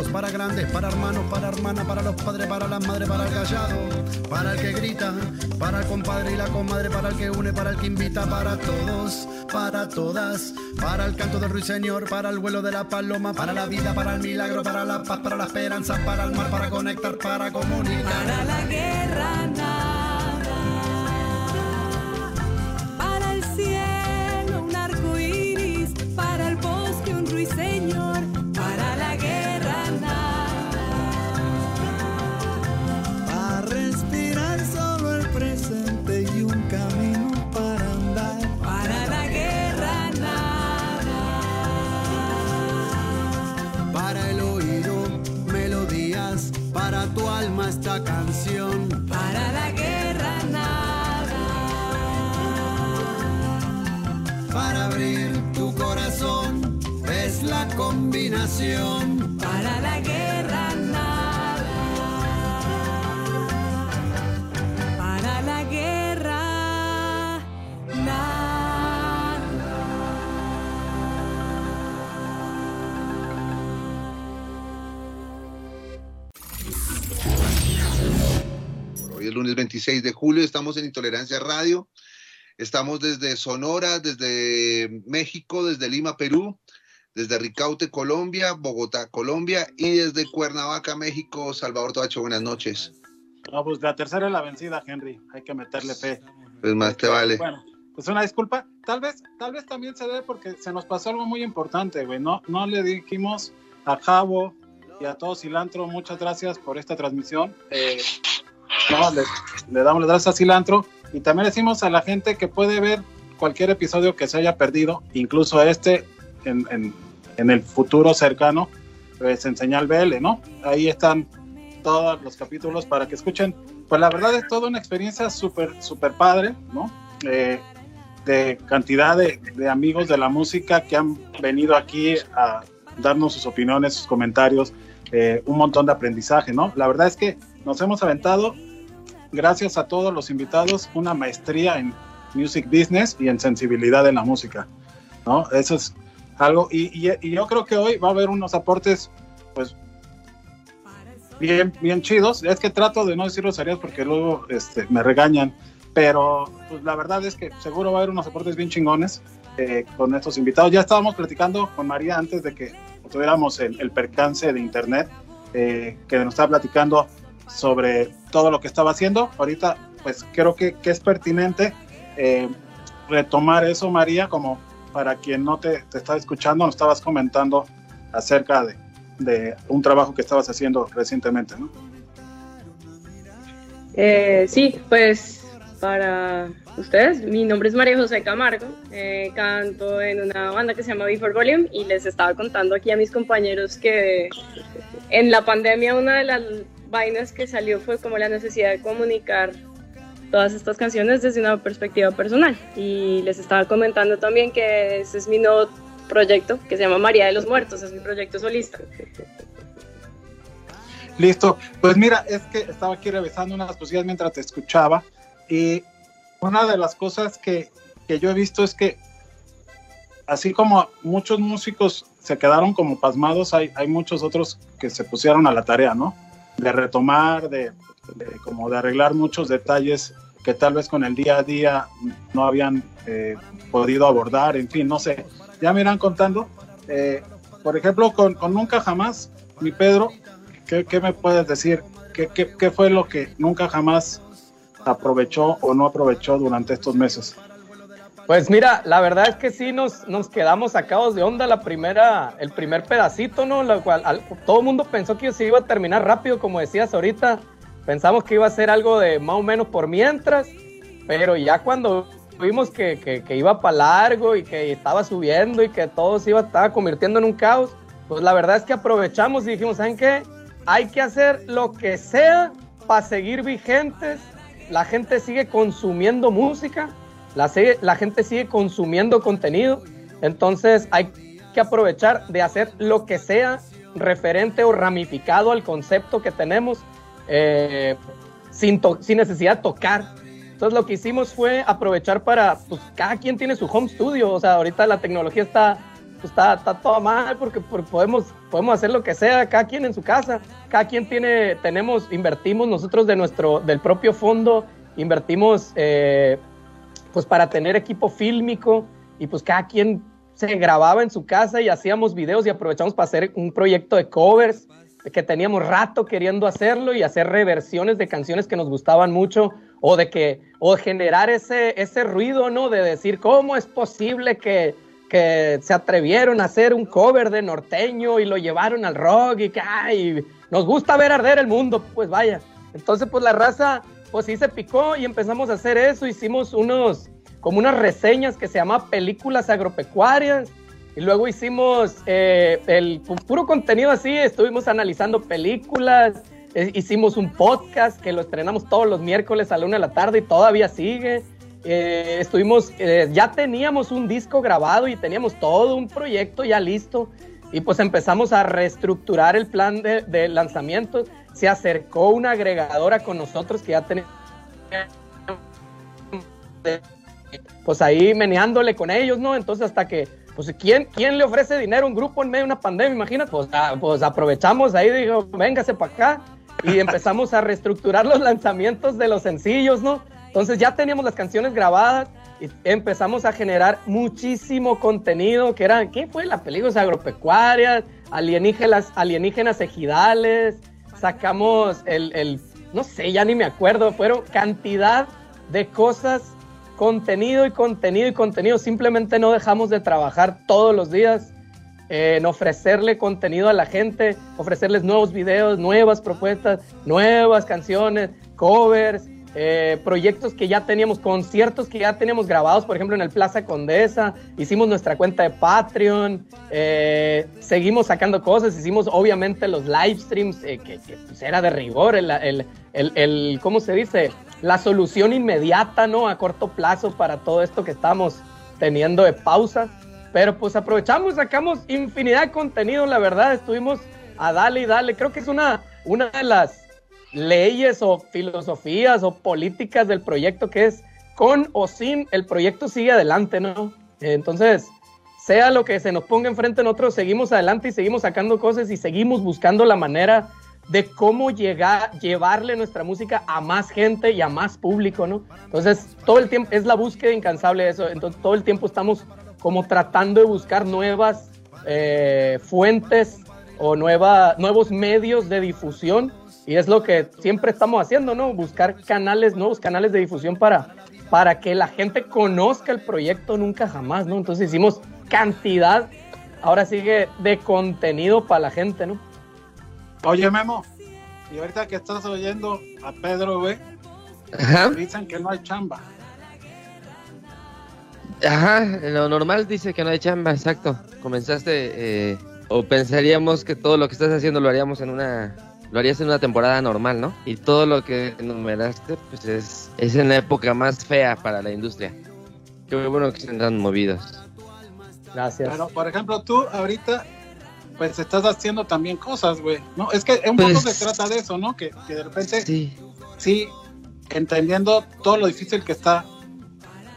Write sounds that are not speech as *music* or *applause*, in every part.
para grandes, para hermanos, para hermanas, para los padres, para las madres, para el callado, para el que grita, para el compadre y la comadre, para el que une, para el que invita, para todos, para todas, para el canto del ruiseñor, para el vuelo de la paloma, para la vida, para el milagro, para la paz, para la esperanza, para el mar, para conectar, para comunicar. Para la guerra esta canción. Para la guerra nada. Para abrir tu corazón, es la combinación. Para la guerra es lunes 26 de julio, estamos en Intolerancia Radio. Estamos desde Sonora, desde México, desde Lima, Perú, desde Ricaute, Colombia, Bogotá, Colombia y desde Cuernavaca, México. Salvador Toacho, buenas noches. No, pues la tercera es la vencida, Henry. Hay que meterle fe. Pues más te vale. Bueno, pues una disculpa. Tal vez, tal vez también se debe porque se nos pasó algo muy importante, güey. No, no le dijimos a Javo y a todo Cilantro, muchas gracias por esta transmisión. Eh, no, le, le damos las gracias a Cilantro y también decimos a la gente que puede ver cualquier episodio que se haya perdido, incluso este en, en- en el futuro cercano, pues en señal BL, ¿no? Ahí están todos los capítulos para que escuchen. Pues la verdad es toda una experiencia súper, súper padre, ¿no? Eh, de cantidad de, de amigos de la música que han venido aquí a darnos sus opiniones, sus comentarios, eh, un montón de aprendizaje, ¿no? La verdad es que nos hemos aventado, gracias a todos los invitados, una maestría en music business y en sensibilidad en la música, ¿no? Eso es algo, y, y- y yo creo que hoy va a haber unos aportes, pues, bien, bien chidos. Es que trato de no decir groserías porque luego este, me regañan pero pues la verdad es que seguro va a haber unos aportes bien chingones eh, con estos invitados. Ya estábamos platicando con María antes de que tuviéramos el, percance de internet, eh, que nos estaba platicando sobre todo lo que estaba haciendo. Ahorita, pues creo que, es pertinente eh, retomar eso, María, como para quien no te, te estaba escuchando, nos estabas comentando acerca de, de un trabajo que estabas haciendo recientemente, ¿no? Eh, sí, pues para ustedes, mi nombre es María José Camargo, eh, canto en una banda que se llama Before Volume y les estaba contando aquí a mis compañeros que en la pandemia una de las vainas que salió fue como la necesidad de comunicar todas estas canciones desde una perspectiva personal. Y les estaba comentando también que ese es mi nuevo proyecto que se llama María de los Muertos, es mi proyecto solista. Listo, pues mira, es que estaba aquí revisando unas cosillas mientras te escuchaba y una de las cosas que, que yo he visto es que así como muchos músicos se quedaron como pasmados, hay, hay muchos otros que se pusieron a la tarea, ¿no? De retomar, de, como de arreglar muchos detalles que tal vez con el día a día no habían eh, podido abordar, en fin, no sé. Ya me irán contando. Eh, por ejemplo, con, con, Nunca Jamás, mi Pedro, ¿qué, qué me puedes decir? ¿Qué, ¿Qué, qué, fue lo que Nunca Jamás aprovechó o no aprovechó durante estos meses? Pues mira, la verdad es que sí nos, nos quedamos sacados de onda la primera, el primer pedacito, ¿no? Lo cual al, todo el mundo pensó que se iba a terminar rápido, como decías ahorita. Pensamos que iba a ser algo de más o menos por mientras, pero ya cuando vimos que, que, que iba para largo y que estaba subiendo y que todo se iba estaba convirtiendo en un caos, pues la verdad es que aprovechamos y dijimos, ¿saben qué? Hay que hacer lo que sea para seguir vigentes. La gente sigue consumiendo música, la, gente sigue consumiendo contenido, entonces hay que aprovechar de hacer lo que sea referente o ramificado al concepto que tenemos eh, sin, sin, necesidad de tocar. Entonces lo que hicimos fue aprovechar para, pues cada quien tiene su home studio, o sea, ahorita la tecnología está, pues, está, está toda mal porque, podemos, podemos hacer lo que sea, cada quien en su casa, cada quien tiene, tenemos, invertimos nosotros de nuestro, del propio fondo, invertimos eh, pues para tener equipo fílmico y pues cada quien se grababa en su casa y hacíamos videos y aprovechamos para hacer un proyecto de covers que teníamos rato queriendo hacerlo y hacer reversiones de canciones que nos gustaban mucho o de que o generar ese ese ruido, ¿no? De decir cómo es posible que, que se atrevieron a hacer un cover de norteño y lo llevaron al rock y que ay, nos gusta ver arder el mundo, pues vaya. Entonces, pues la raza pues sí se picó y empezamos a hacer eso, hicimos unos como unas reseñas que se llama películas agropecuarias y luego hicimos eh, el puro contenido así, estuvimos analizando películas, eh, hicimos un podcast que lo estrenamos todos los miércoles a la una de la tarde y todavía sigue. Eh, estuvimos, eh, ya teníamos un disco grabado y teníamos todo un proyecto ya listo y pues empezamos a reestructurar el plan de, de lanzamiento. Se acercó una agregadora con nosotros que ya tenía pues ahí meneándole con ellos, ¿no? Entonces hasta que pues ¿quién, ¿quién le ofrece dinero a un grupo en medio de una pandemia? Imagínate, pues, ah, pues aprovechamos ahí, dijo, véngase para acá y empezamos a reestructurar los *laughs* lanzamientos de los sencillos, ¿no? Entonces ya teníamos las canciones grabadas y empezamos a generar muchísimo contenido, que era, ¿qué fue? Las películas agropecuarias, alienígenas, alienígenas ejidales, sacamos el, el, no sé, ya ni me acuerdo, fueron cantidad de cosas contenido y contenido y contenido. Simplemente no dejamos de trabajar todos los días en ofrecerle contenido a la gente, ofrecerles nuevos videos, nuevas propuestas, nuevas canciones, covers, eh, proyectos que ya teníamos, conciertos que ya teníamos grabados, por ejemplo, en el Plaza Condesa, hicimos nuestra cuenta de Patreon, eh, seguimos sacando cosas, hicimos obviamente los live streams, eh, que, pues era de rigor, el, el, el, el, ¿cómo se dice? La solución inmediata, ¿no? A corto plazo para todo esto que estamos teniendo de pausa. Pero pues aprovechamos, sacamos infinidad de contenido, la verdad, estuvimos a dale y dale. Creo que es una, una de las leyes o filosofías o políticas del proyecto que es con o sin, el proyecto sigue adelante, ¿no? Entonces, sea lo que se nos ponga enfrente, nosotros seguimos adelante y seguimos sacando cosas y seguimos buscando la manera de cómo llegar, llevarle nuestra música a más gente y a más público, ¿no? Entonces, todo el tiempo es la búsqueda incansable de eso. Entonces, todo el tiempo estamos como tratando de buscar nuevas eh, fuentes o nueva, nuevos medios de difusión. Y es lo que siempre estamos haciendo, ¿no? Buscar canales, nuevos canales de difusión para, para que la gente conozca el proyecto nunca jamás, ¿no? Entonces hicimos cantidad, ahora sigue, de contenido para la gente, ¿no? Oye, Memo, y ahorita que estás oyendo a Pedro, güey, Ajá. dicen que no hay chamba. Ajá, lo normal dice que no hay chamba, exacto. Comenzaste, eh, o pensaríamos que todo lo que estás haciendo lo haríamos en una, lo harías en una temporada normal, ¿no? Y todo lo que enumeraste, pues es, es en la época más fea para la industria. Qué bueno que se andan movidos. Gracias. Pero, por ejemplo, tú ahorita, pues estás haciendo también cosas, güey, ¿no? Es que un Pues- poco se trata de eso, ¿no? Que, que de repente, sí. Sí, entendiendo todo lo difícil que está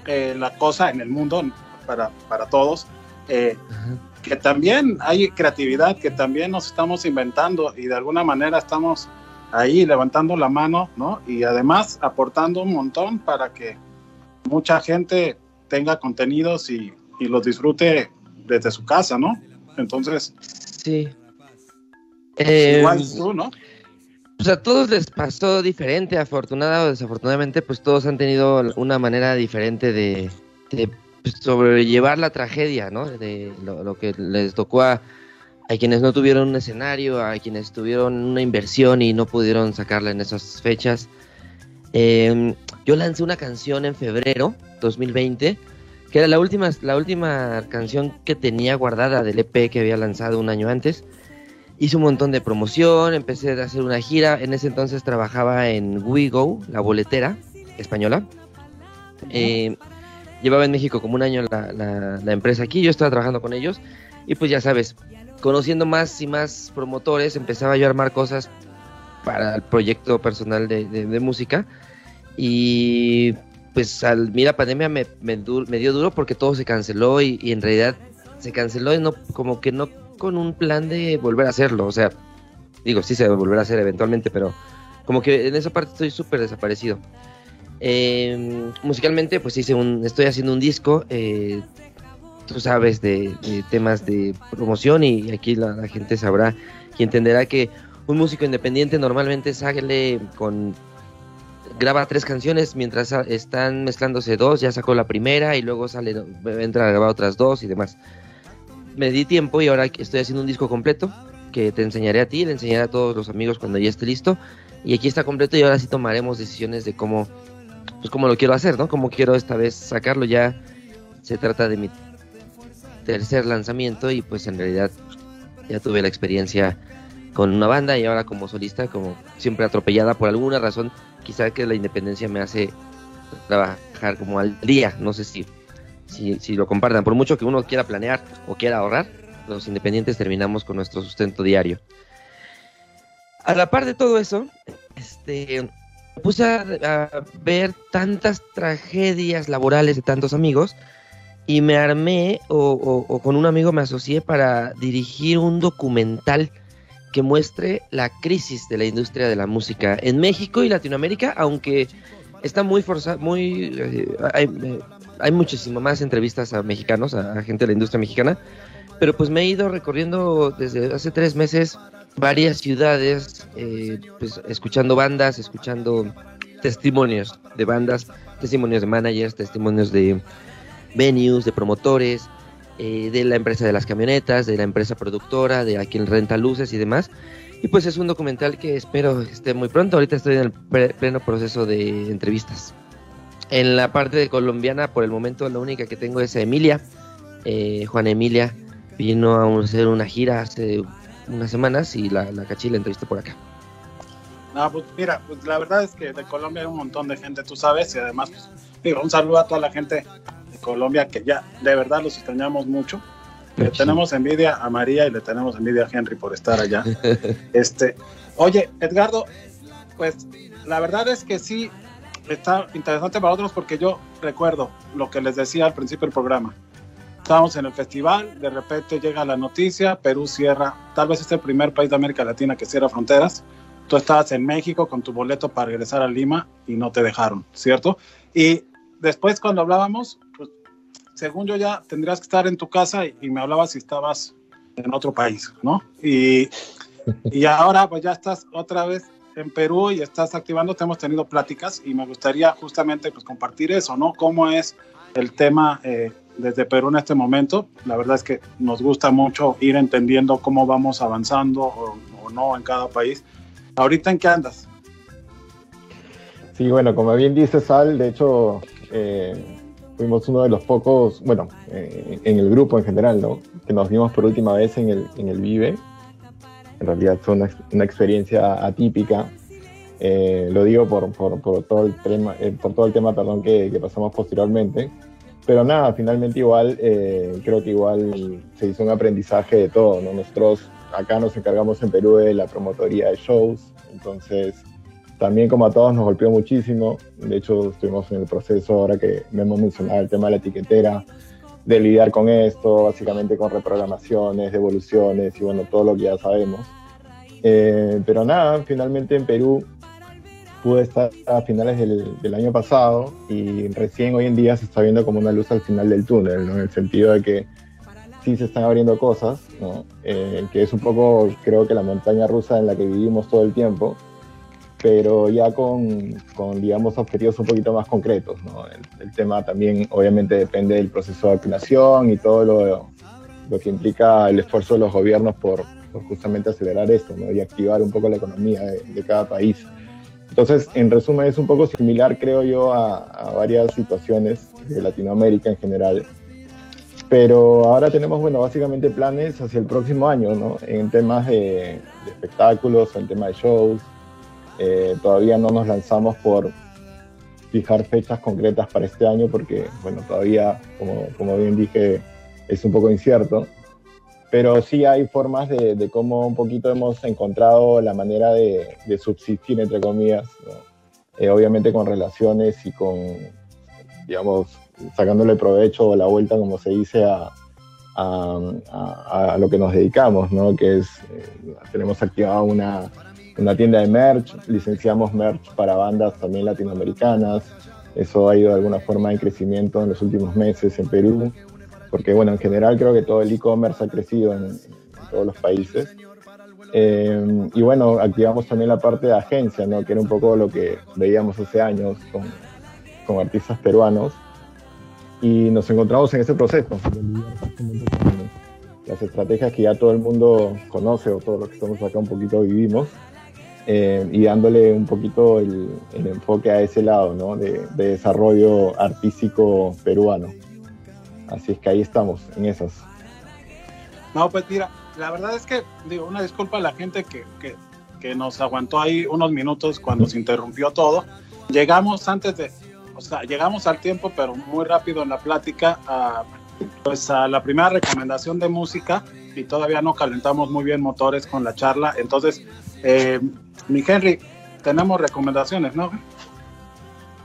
eh, la cosa en el mundo para, para todos, eh, Ajá. Que también hay creatividad, que también nos estamos inventando y de alguna manera estamos ahí levantando la mano, ¿no? Y además aportando un montón para que mucha gente tenga contenidos y, y los disfrute desde su casa, ¿no? Entonces, sí. Eh, igual tú, ¿no? O sea, a todos les pasó diferente, afortunada o desafortunadamente, pues todos han tenido una manera diferente de, de, pues, sobrellevar la tragedia, ¿no? De lo, lo que les tocó a, a quienes no tuvieron un escenario, a quienes tuvieron una inversión y no pudieron sacarla en esas fechas. Eh, yo lancé una canción en febrero 2020, que era la última, la última canción que tenía guardada del EP que había lanzado un año antes hice un montón de promoción, empecé a hacer una gira. En ese entonces trabajaba en WeGo, la boletera española. Eh, llevaba en México como un año la, la- la empresa aquí, yo estaba trabajando con ellos. Y pues ya sabes, conociendo más y más promotores, empezaba yo a armar cosas para el proyecto personal de, música. Y pues al mira pandemia me, dio duro porque todo se canceló y, y en realidad se canceló y no como que no con un plan de volver a hacerlo. O sea, digo, sí se va a volver a hacer eventualmente, pero como que en esa parte estoy súper desaparecido. Eh, musicalmente, pues hice un, estoy haciendo un disco, eh, tú sabes, de, temas de promoción y aquí la, la gente sabrá y entenderá que un músico independiente normalmente sale con graba tres canciones mientras están mezclándose dos, ya sacó la primera y luego sale entra a grabar otras dos y demás. Me di tiempo y ahora estoy haciendo un disco completo que te enseñaré a ti, le enseñaré a todos los amigos cuando ya esté listo y aquí está completo y ahora sí tomaremos decisiones de cómo pues cómo lo quiero hacer, ¿no? Cómo quiero esta vez sacarlo. Ya se trata de mi tercer lanzamiento y pues en realidad ya tuve la experiencia con una banda y ahora como solista como siempre atropellada por alguna razón quizá que la independencia me hace trabajar como al día. No sé si si, si lo compartan. Por mucho que uno quiera planear o quiera ahorrar los independientes terminamos con nuestro sustento diario. A la par de todo eso este puse a, ver tantas tragedias laborales de tantos amigos y me armé o, o- o con un amigo me asocié para dirigir un documental que muestre la crisis de la industria de la música en México y Latinoamérica, aunque está muy forzado, muy eh, hay, eh, hay muchísimo más entrevistas a mexicanos, a gente de la industria mexicana, pero pues me he ido recorriendo desde hace tres meses varias ciudades, eh, pues escuchando bandas, escuchando testimonios de bandas, testimonios de managers, testimonios de venues, de promotores, eh, de la empresa de las camionetas, de la empresa productora, de a quien renta luces y demás. Y pues es un documental que espero esté muy pronto. Ahorita estoy en el pleno proceso de entrevistas. En la parte de colombiana, por el momento, la única que tengo es Emilia. Eh, Juana Emilia vino a hacer una gira hace unas semanas y la, la caché y la entrevisté por acá. No, pues mira, pues la verdad es que de Colombia hay un montón de gente, tú sabes, y además, pues, digo, un saludo a toda la gente de Colombia que ya de verdad los extrañamos mucho. Le Mucho. tenemos envidia a María y le tenemos envidia a Henry por estar allá. *laughs* este, oye, Edgardo, pues la verdad es que sí está interesante para otros porque yo recuerdo lo que les decía al principio del programa. Estábamos en el festival, de repente llega la noticia, Perú cierra, tal vez es el primer país de América Latina que cierra fronteras tú estabas en México con tu boleto para regresar a Lima y no te dejaron, ¿cierto? Y después cuando hablábamos, pues, según yo ya tendrías que estar en tu casa y, y me hablabas si estabas en otro país, ¿no? Y, y ahora pues ya estás otra vez en Perú y estás activando, hemos tenido pláticas y me gustaría justamente pues compartir eso, ¿no? ¿Cómo es el tema eh, desde Perú en este momento? La verdad es que nos gusta mucho ir entendiendo cómo vamos avanzando o, o no en cada país. ¿Ahorita en qué andas? Sí, bueno, como bien dice Sal, de hecho, eh, fuimos uno de los pocos, bueno, eh, en el grupo en general, ¿no? Que nos vimos por última vez en el, en el Vive. En realidad fue una, una experiencia atípica. Eh, lo digo por, por, por, todo el tema, eh, por todo el tema perdón, que, que, pasamos posteriormente. Pero nada, finalmente igual, eh, creo que igual se hizo un aprendizaje de todo, ¿no? Nosotros acá nos encargamos en Perú de la promotoría de shows, entonces también como a todos nos golpeó muchísimo. De hecho, estuvimos en el proceso, ahora que hemos mencionado el tema de la etiquetera, de lidiar con esto, básicamente con reprogramaciones, devoluciones y bueno, todo lo que ya sabemos. Eh, pero nada, finalmente en Perú pude estar a finales del, año pasado y recién hoy en día se está viendo como una luz al final del túnel, en el sentido de que sí se están abriendo cosas, ¿no? eh, que es un poco creo que la montaña rusa en la que vivimos todo el tiempo, pero ya con, con, digamos, objetivos un poquito más concretos. ¿no? El, el, tema también obviamente depende del proceso de vacunación y todo lo, lo que implica el esfuerzo de los gobiernos por, justamente acelerar esto y activar un poco la economía de, de, cada país. Entonces, en resumen, es un poco similar, creo yo, a, varias situaciones de Latinoamérica en general. Pero ahora tenemos, bueno, básicamente planes hacia el próximo año, ¿no? En temas de, de espectáculos, en temas de shows, eh, todavía no nos lanzamos por fijar fechas concretas para este año porque, bueno, todavía, como bien dije, es un poco incierto. Pero sí hay formas de, cómo un poquito hemos encontrado la manera de, subsistir, entre comillas, eh, obviamente con relaciones y con, digamos, sacándole provecho o la vuelta, como se dice, a, a, lo que nos dedicamos, ¿no? Que es, eh, tenemos activada una, una tienda de merch, licenciamos merch para bandas también latinoamericanas. Eso ha ido de alguna forma en crecimiento en los últimos meses en Perú, porque bueno, en general creo que todo el e-commerce ha crecido en, todos los países. Eh, y bueno, activamos también la parte de agencia, ¿no? que era un poco lo que veíamos hace años con, artistas peruanos. Y nos encontramos en ese proceso, las estrategias que ya todo el mundo conoce o todos los que estamos acá un poquito vivimos eh, y dándole un poquito el, enfoque a ese lado ¿no? de, desarrollo artístico peruano. Así es que ahí estamos, en esas. No, pues mira, la verdad es que, digo, una disculpa a la gente que, que, que nos aguantó ahí unos minutos cuando se interrumpió todo. Llegamos antes de, o sea, llegamos al tiempo, pero muy rápido en la plática, a, pues a la primera recomendación de música y todavía no calentamos muy bien motores con la charla. Entonces, eh, mi Henry, tenemos recomendaciones, ¿no?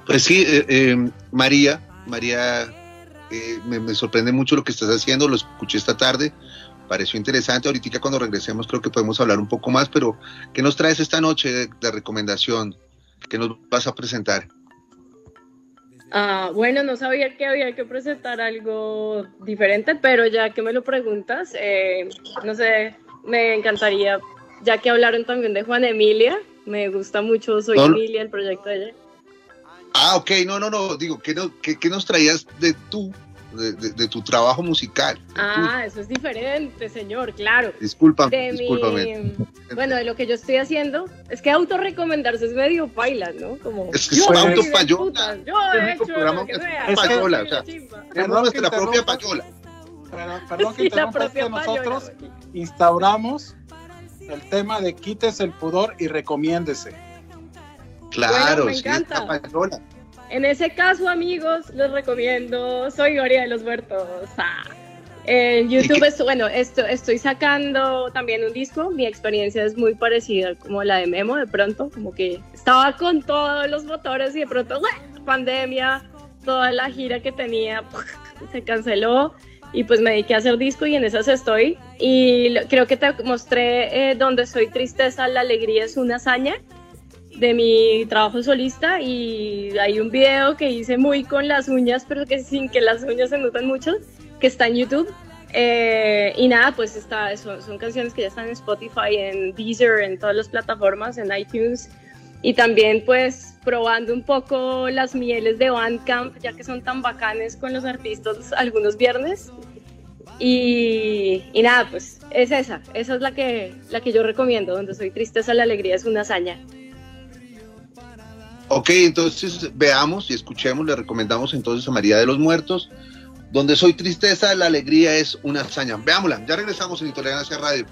Pues sí, eh, eh, María, María, eh, me, me, sorprende mucho lo que estás haciendo, lo escuché esta tarde, pareció interesante, ahorita cuando regresemos creo que podemos hablar un poco más, pero ¿qué nos traes esta noche de, de recomendación? ¿Qué nos vas a presentar? Ah, bueno, no sabía que había que presentar algo diferente, pero ya que me lo preguntas, eh, no sé, me encantaría, ya que hablaron también de Juan Emilia, me gusta mucho Soy no. Emilia, el proyecto de ella. Ah, ok, no, no, no, digo, ¿qué, no, qué, qué nos traías de tú, de, de, de, tu trabajo musical? Ah, eso es diferente, señor, claro. Disculpa, discúlpame. Mi, bueno, de lo que yo estoy haciendo, es que autorrecomendarse es medio paila, ¿no? Como, es que es autopayola. Yo he hecho programa que es payola, o sea, tenemos nuestra propia payola. Perdón que sí, interrumpa, es que nosotros instauramos el tema de quites el pudor y recomiéndese. Claro, bueno, me sí, encanta. En ese caso, amigos, les recomiendo Soy Gloria de los Huertos. Ah. En YouTube, estoy, bueno, esto, estoy sacando también un disco. Mi experiencia es muy parecida como la de Memo, de pronto, como que estaba con todos los motores y de pronto, ¡uah! pandemia, toda la gira que tenía se canceló. y pues me dediqué a hacer disco y en esas estoy. Y creo que te mostré eh, donde soy tristeza, la alegría es una hazaña de mi trabajo solista y hay un video que hice muy con las uñas, pero que sin que las uñas se noten mucho, que está en YouTube. Eh, y nada, pues está, son, son, canciones que ya están en Spotify, en Deezer, en todas las plataformas, en iTunes. Y también pues probando un poco las mieles de Bandcamp, ya que son tan bacanes con los artistas algunos viernes. Y, y, nada, pues es esa, esa es la que, la que yo recomiendo, donde soy tristeza, la alegría es una hazaña. Ok, entonces veamos y escuchemos, le recomendamos entonces a María de los Muertos, donde soy tristeza, la alegría es una hazaña. Veámosla, ya regresamos en Intolerancia Radio.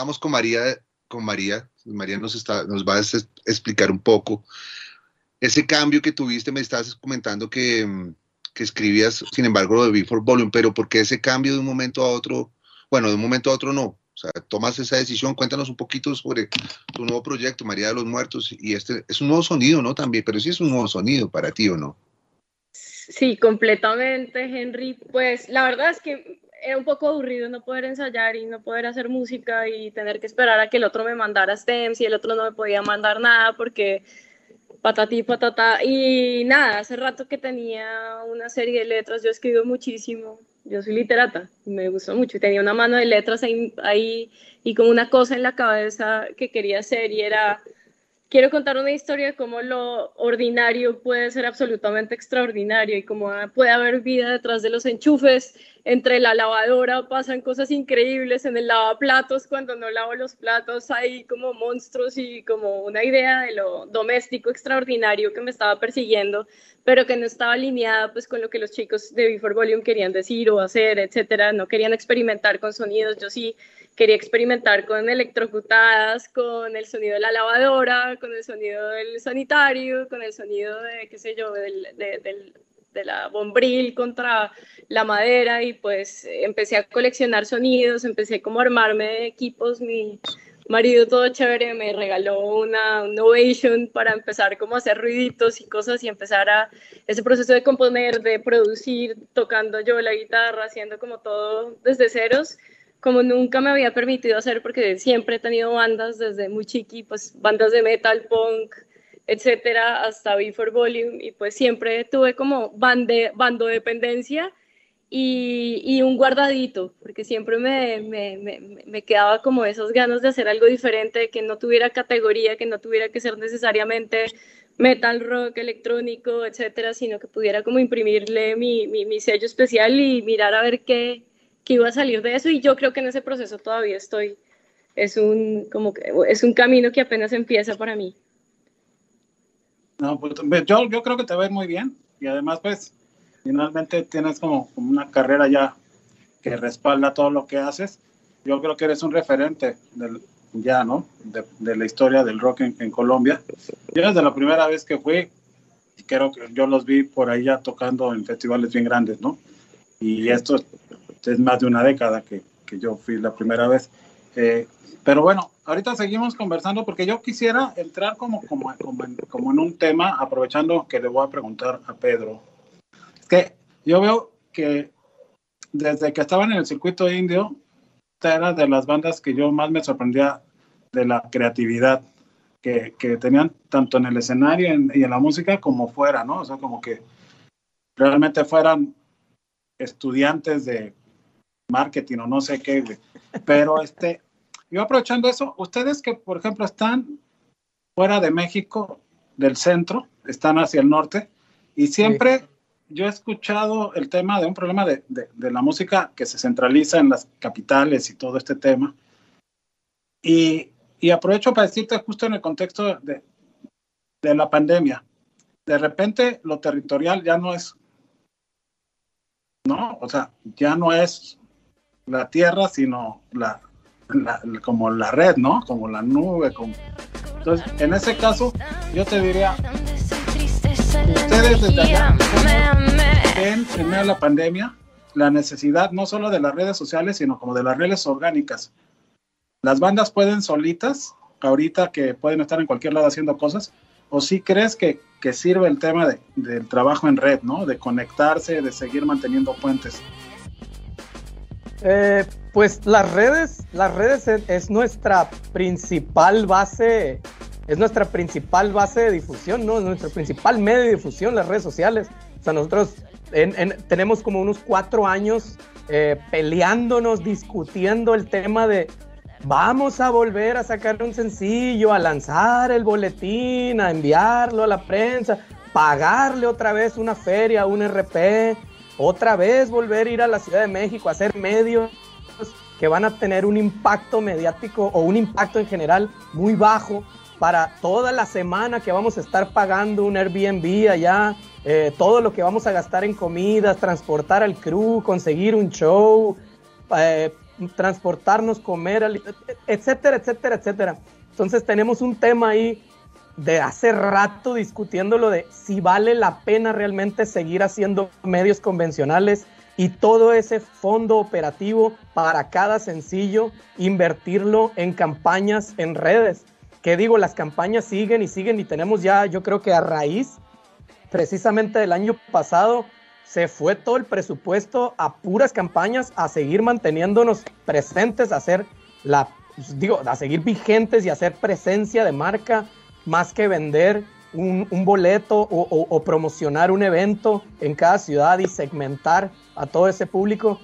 Estábamos con María, con María, María nos, está, nos va a explicar un poco ese cambio que tuviste, me estabas comentando que, que escribías, sin embargo, lo de Before Volume, pero ¿por qué ese cambio de un momento a otro? Bueno, de un momento a otro no. O sea, tomas esa decisión, cuéntanos un poquito sobre tu nuevo proyecto, María de los Muertos, y este es un nuevo sonido, ¿no? También, pero sí es un nuevo sonido para ti, ¿o no? Sí, completamente, Henry. Pues la verdad es que era un poco aburrido no poder ensayar y no poder hacer música y tener que esperar a que el otro me mandara stems y el otro no me podía mandar nada porque patatí, patata. Y nada, hace rato que tenía una serie de letras, yo escribo muchísimo, yo soy literata, me gustó mucho y tenía una mano de letras ahí, ahí y como una cosa en la cabeza que quería hacer y era quiero contar una historia de cómo lo ordinario puede ser absolutamente extraordinario y cómo puede haber vida detrás de los enchufes. Entre la lavadora pasan cosas increíbles, en el lavaplatos cuando no lavo los platos hay como monstruos y como una idea de lo doméstico extraordinario que me estaba persiguiendo, pero que no estaba alineada pues con lo que los chicos de Before Volume querían decir o hacer, etcétera, no querían experimentar con sonidos, yo sí quería experimentar con electrocutadas, con el sonido de la lavadora, con el sonido del sanitario, con el sonido de, qué sé yo, del, de la bombril contra la madera. Y pues empecé a coleccionar sonidos, empecé como a armarme equipos, mi marido todo chévere me regaló una Novation para empezar como a hacer ruiditos y cosas y empezar a ese proceso de componer, de producir, tocando yo la guitarra, haciendo como todo desde ceros como nunca me había permitido hacer porque siempre he tenido bandas desde muy chiqui, pues bandas de metal, punk, etcétera, hasta Before Volume y pues siempre tuve como bande, bando dependencia y, y, un guardadito, porque siempre me, me, me, me, quedaba como esas ganas de hacer algo diferente, que no tuviera categoría, que no tuviera que ser necesariamente metal, rock, electrónico, etcétera, sino que pudiera como imprimirle mi, mi, mi sello especial y mirar a ver qué, que iba a salir de eso y yo creo que en ese proceso todavía estoy. Es un, como que, es un camino que apenas empieza para mí. No, pues, yo, yo creo que te ves muy bien y además pues finalmente tienes como, una carrera ya que respalda todo lo que haces. Yo creo que eres un referente del, ya, ¿no? De, de la historia del rock en, en, Colombia. Yo desde la primera vez que fui, creo que yo los vi por ahí ya tocando en festivales bien grandes, ¿no? Y esto es más de una década que, que yo fui la primera vez. Eh, pero bueno, ahorita seguimos conversando porque yo quisiera entrar como, como, como, en, como en un tema, aprovechando que le voy a preguntar a Pedro. Es que yo veo que desde que estaban en el circuito indio, era de las bandas que yo más me sorprendía de la creatividad que, que tenían tanto en el escenario y en la música como fuera, ¿no? O sea, como que realmente fueran estudiantes de marketing o no sé qué, Pero este, yo aprovechando eso, ustedes que, por ejemplo, están fuera de México, del centro, están hacia el norte, y siempre yo he escuchado el tema de un problema de, de, la música que se centraliza en las capitales y todo este tema. Y, y aprovecho para decirte justo en el contexto de, de la pandemia, de repente lo territorial ya no es, no, o sea, ya no es la tierra, sino la, como la red, ¿no? Como la nube. Como... Entonces, en ese caso, yo te diría, ustedes desde allá ven de la pandemia la necesidad no solo de las redes sociales, sino como de las redes orgánicas. Las bandas pueden solitas, ahorita que pueden estar en cualquier lado haciendo cosas, o si crees que, que sirve el tema de, del trabajo en red, ¿no? De conectarse, de seguir manteniendo puentes. Eh, pues las redes, las redes es, nuestra principal base, es nuestra principal base de difusión, ¿no? nuestro principal medio de difusión, las redes sociales. O sea, nosotros tenemos como unos cuatro años eh, peleándonos, discutiendo el tema de vamos a volver a sacar un sencillo, a lanzar el boletín, a enviarlo a la prensa, pagarle otra vez una feria, un RP otra vez volver a ir a la Ciudad de México a hacer medios que van a tener un impacto mediático o un impacto en general muy bajo para toda la semana que vamos a estar pagando un Airbnb allá, eh, todo lo que vamos a gastar en comidas, transportar al crew, conseguir un show, eh, transportarnos, comer, etcétera, etcétera, etcétera. Entonces tenemos un tema ahí de hace rato discutiéndolo de si vale la pena realmente seguir haciendo medios convencionales y todo ese fondo operativo para cada sencillo, invertirlo en campañas en redes. Que digo, las campañas siguen y siguen y tenemos ya, yo creo que a raíz precisamente del año pasado, se fue todo el presupuesto a puras campañas, a seguir manteniéndonos presentes, a hacer la, digo, a seguir vigentes y hacer presencia de marca más que vender un, boleto o, promocionar un evento en cada ciudad y segmentar a todo ese público.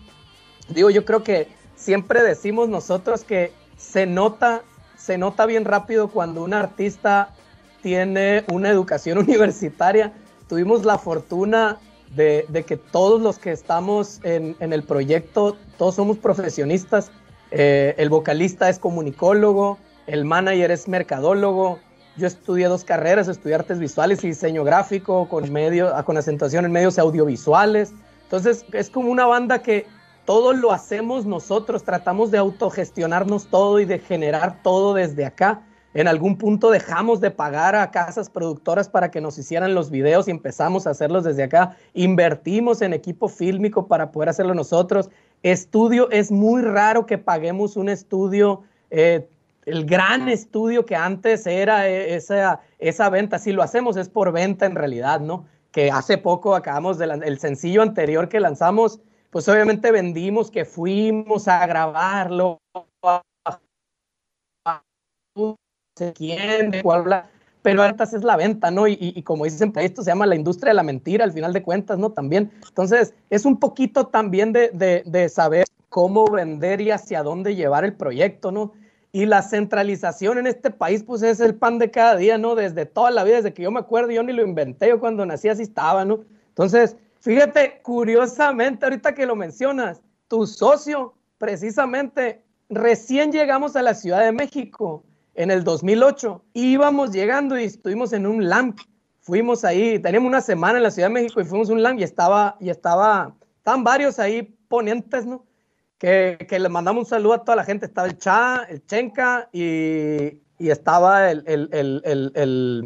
Digo, yo creo que siempre decimos nosotros que se nota, se nota bien rápido cuando un artista tiene una educación *laughs* universitaria. Tuvimos la fortuna de, que todos los que estamos en, el proyecto, todos somos profesionistas. Eh, el vocalista es comunicólogo, el manager es mercadólogo. Yo estudié dos carreras, estudié artes visuales y diseño gráfico con, medio, con acentuación en medios audiovisuales. Entonces es como una banda que todo lo hacemos nosotros, tratamos de autogestionarnos todo y de generar todo desde acá. En algún punto dejamos de pagar a casas productoras para que nos hicieran los videos y empezamos a hacerlos desde acá. Invertimos en equipo fílmico para poder hacerlo nosotros. Estudio, es muy raro que paguemos un estudio, eh, el gran estudio que antes era eh, esa, esa venta. Si lo hacemos es por venta en realidad, ¿no? Que hace poco acabamos del el sencillo anterior que lanzamos, pues obviamente vendimos que fuimos a grabarlo sé quién, de cuál pero ahorita es la venta, ¿no? Y, como dicen esto se llama la industria de la mentira, al final de cuentas, ¿no? También. Entonces, es un poquito también de, de, saber cómo vender y hacia dónde llevar el proyecto, ¿no? Y la centralización en este país, pues es el pan de cada día, ¿no? Desde toda la vida, desde que yo me acuerdo, yo ni lo inventé, yo cuando nací así estaba, ¿no? Entonces, fíjate, curiosamente, ahorita que lo mencionas, tu socio, precisamente, recién llegamos a la Ciudad de México en el 2008 íbamos llegando y estuvimos en un LAMP. Fuimos ahí, teníamos una semana en la Ciudad de México y fuimos a un LAMP y estaba, y estaba, estaban varios ahí ponentes, ¿no? Que, que le mandamos un saludo a toda la gente. Estaba el Cha, el Chenka y, y estaba el, el, el, el, el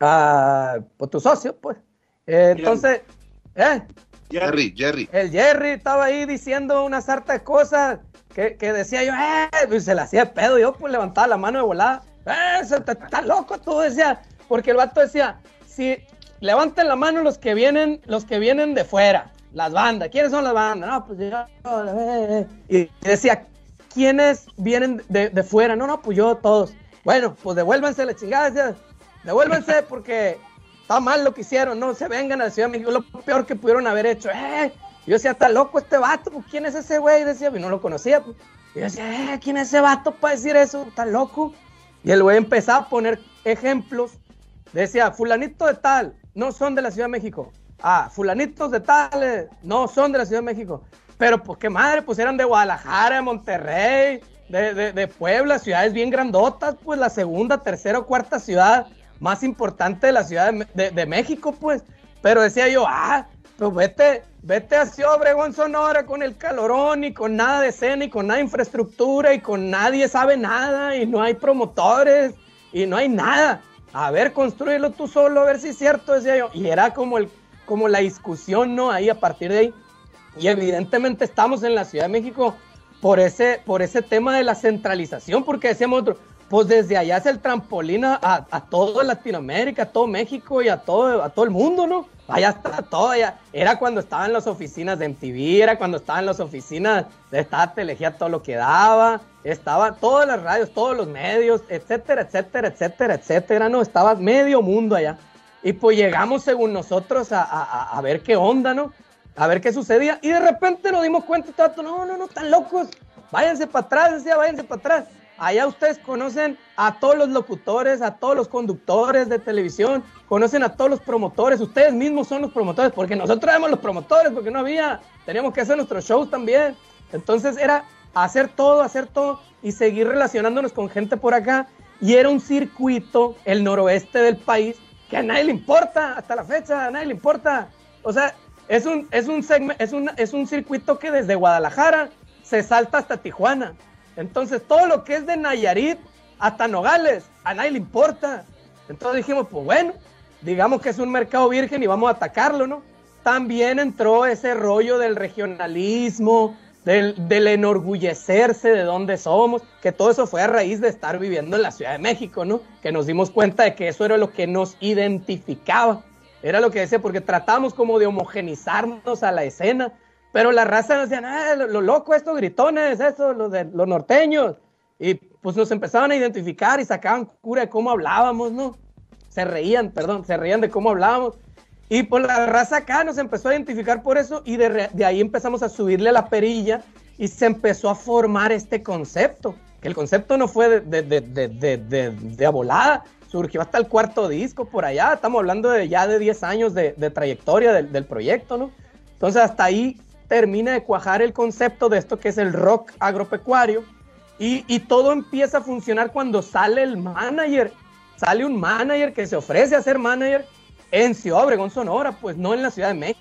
uh, pues tu socio, pues. Eh, entonces, ¿eh? Jerry, Jerry. El Jerry estaba ahí diciendo una sarta de cosas que, decía yo, eh, pues se le hacía pedo, yo pues levantaba la mano de volada, eh, está loco tú, decía, porque el vato decía, si levanten la mano los que vienen, los que vienen de fuera, las bandas, ¿quiénes son las bandas? No, pues yo, eh, y decía, ¿quiénes vienen de, de, fuera? No, no, pues yo todos. Bueno, pues devuélvanse la chingada, decía, devuélvanse *laughs* porque está mal lo que hicieron, no se vengan a la Ciudad de México, lo peor que pudieron haber hecho, eh, yo decía, está loco este vato, pues, ¿quién es ese güey? Decía, y no lo conocía. Pues. Y yo decía, eh, ¿quién es ese vato para decir eso? Está loco. Y el güey empezaba a poner ejemplos. Decía, fulanito de tal, no son de la Ciudad de México. Ah, fulanitos de tal, eh, no son de la Ciudad de México. Pero pues qué madre, pues eran de Guadalajara, de Monterrey, de, de, Puebla, ciudades bien grandotas, pues la segunda, tercera o cuarta ciudad más importante de la Ciudad de, de México, pues. Pero decía yo, ah, pues vete, vete hacia Obregón, Sonora con el calorón y con nada de escena y con nada de infraestructura y con nadie sabe nada y no hay promotores y no hay nada. A ver, construyelo tú solo, a ver si es cierto, decía yo. Y era como, el, como la discusión, ¿no? Ahí a partir de ahí. Y evidentemente estamos en la Ciudad de México por ese, por ese tema de la centralización, porque decíamos otro, pues desde allá es el trampolín a, a toda Latinoamérica, a todo México y a todo, a todo el mundo, ¿no? Allá está todo, ya. Era cuando estaba en las oficinas de MTV, era cuando estaba en las oficinas de Stat, elegía todo lo que daba, estaba todas las radios, todos los medios, etcétera, etcétera, etcétera, etcétera, no, estaba medio mundo allá. Y pues llegamos según nosotros a, a, a ver qué onda, ¿no? A ver qué sucedía. Y de repente nos dimos cuenta, no, no, no, están locos, váyanse para atrás, decía, váyanse para atrás. Allá ustedes conocen a todos los locutores, a todos los conductores de televisión, conocen a todos los promotores, ustedes mismos son los promotores, porque nosotros éramos los promotores, porque no había, teníamos que hacer nuestros shows también. Entonces era hacer todo, hacer todo y seguir relacionándonos con gente por acá. Y era un circuito, el noroeste del país, que a nadie le importa, hasta la fecha, a nadie le importa. O sea, es un, es un, es un, es un circuito que desde Guadalajara se salta hasta Tijuana. Entonces, todo lo que es de Nayarit hasta Nogales, a nadie le importa. Entonces dijimos, pues bueno, digamos que es un mercado virgen y vamos a atacarlo, ¿no? También entró ese rollo del regionalismo, del, enorgullecerse de dónde somos, que todo eso fue a raíz de estar viviendo en la Ciudad de México, ¿no? Que nos dimos cuenta de que eso era lo que nos identificaba. Era lo que decía, porque tratamos como de homogenizarnos a la escena, pero la raza nos decían, ah, lo, loco, estos gritones, eso, los, los norteños. Y pues nos empezaban a identificar y sacaban cura de cómo hablábamos, ¿no? Se reían, perdón, se reían de cómo hablábamos. Y pues la raza acá nos empezó a identificar por eso y de, de ahí empezamos a subirle a la perilla y se empezó a formar este concepto. Que el concepto no fue de, de, de, de, abolada, surgió hasta el cuarto disco por allá, estamos hablando de ya de 10 años de, trayectoria del, del, proyecto, ¿no? Entonces hasta ahí termina de cuajar el concepto de esto que es el rock agropecuario y, y todo empieza a funcionar cuando sale el manager, sale un manager que se ofrece a ser manager en Ciudad Obregón, Sonora, pues no en la Ciudad de México.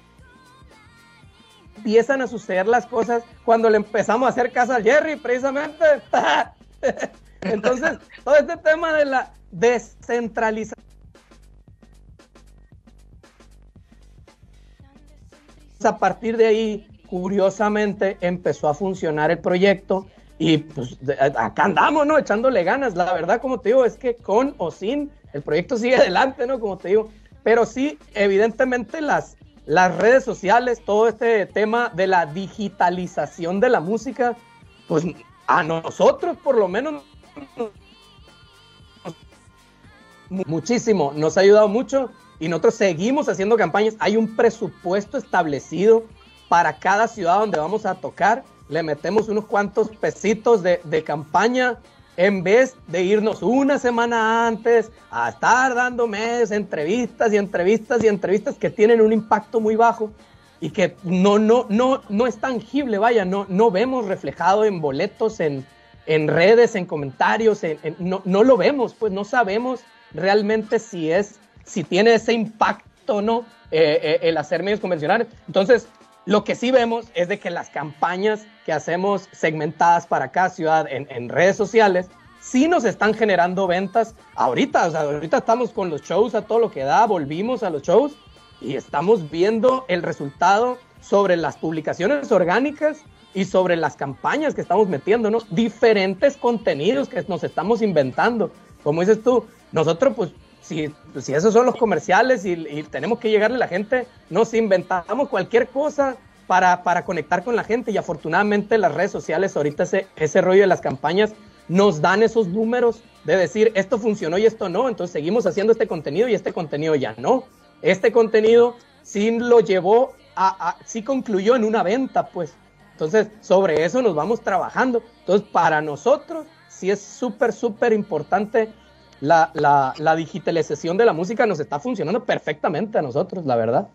Empiezan a suceder las cosas cuando le empezamos a hacer casa al Jerry, precisamente. *laughs* Entonces, todo este tema de la descentralización. A partir de ahí, curiosamente, empezó a funcionar el proyecto y pues acá andamos, ¿no? Echándole ganas. La verdad, como te digo, es que con o sin, el proyecto sigue adelante, ¿no? Como te digo. Pero sí, evidentemente las, las redes sociales, todo este tema de la digitalización de la música, pues a nosotros por lo menos muchísimo, nos ha ayudado mucho y nosotros seguimos haciendo campañas. Hay un presupuesto establecido para cada ciudad donde vamos a tocar. Le metemos unos cuantos pesitos de, de campaña en vez de irnos una semana antes a estar dando meses, entrevistas y entrevistas y entrevistas que tienen un impacto muy bajo y que no, no, no, no es tangible, vaya, no, no vemos reflejado en boletos, en, en redes, en comentarios, no, no, lo vemos, pues no sabemos realmente si es, si tiene ese impacto no eh, eh, el hacer medios convencionales. Entonces, lo que sí vemos es de que las campañas que hacemos segmentadas para cada ciudad en, redes sociales sí nos están generando ventas ahorita. O sea, ahorita estamos con los shows a todo lo que da, volvimos a los shows y estamos viendo el resultado sobre las publicaciones orgánicas y sobre las campañas que estamos metiéndonos, diferentes contenidos que nos estamos inventando. Como dices tú, nosotros pues si, si esos son los comerciales y, tenemos que llegarle a la gente, nos inventamos cualquier cosa para, para, conectar con la gente y afortunadamente las redes sociales, ahorita ese, ese rollo de las campañas, nos dan esos números de decir esto funcionó y esto no, entonces seguimos haciendo este contenido y este contenido ya no. Este contenido sí lo llevó a, a sí concluyó en una venta, pues. Entonces, sobre eso nos vamos trabajando. Entonces, para nosotros sí es súper, súper importante la, la, digitalización de la música nos está funcionando perfectamente a nosotros, la verdad.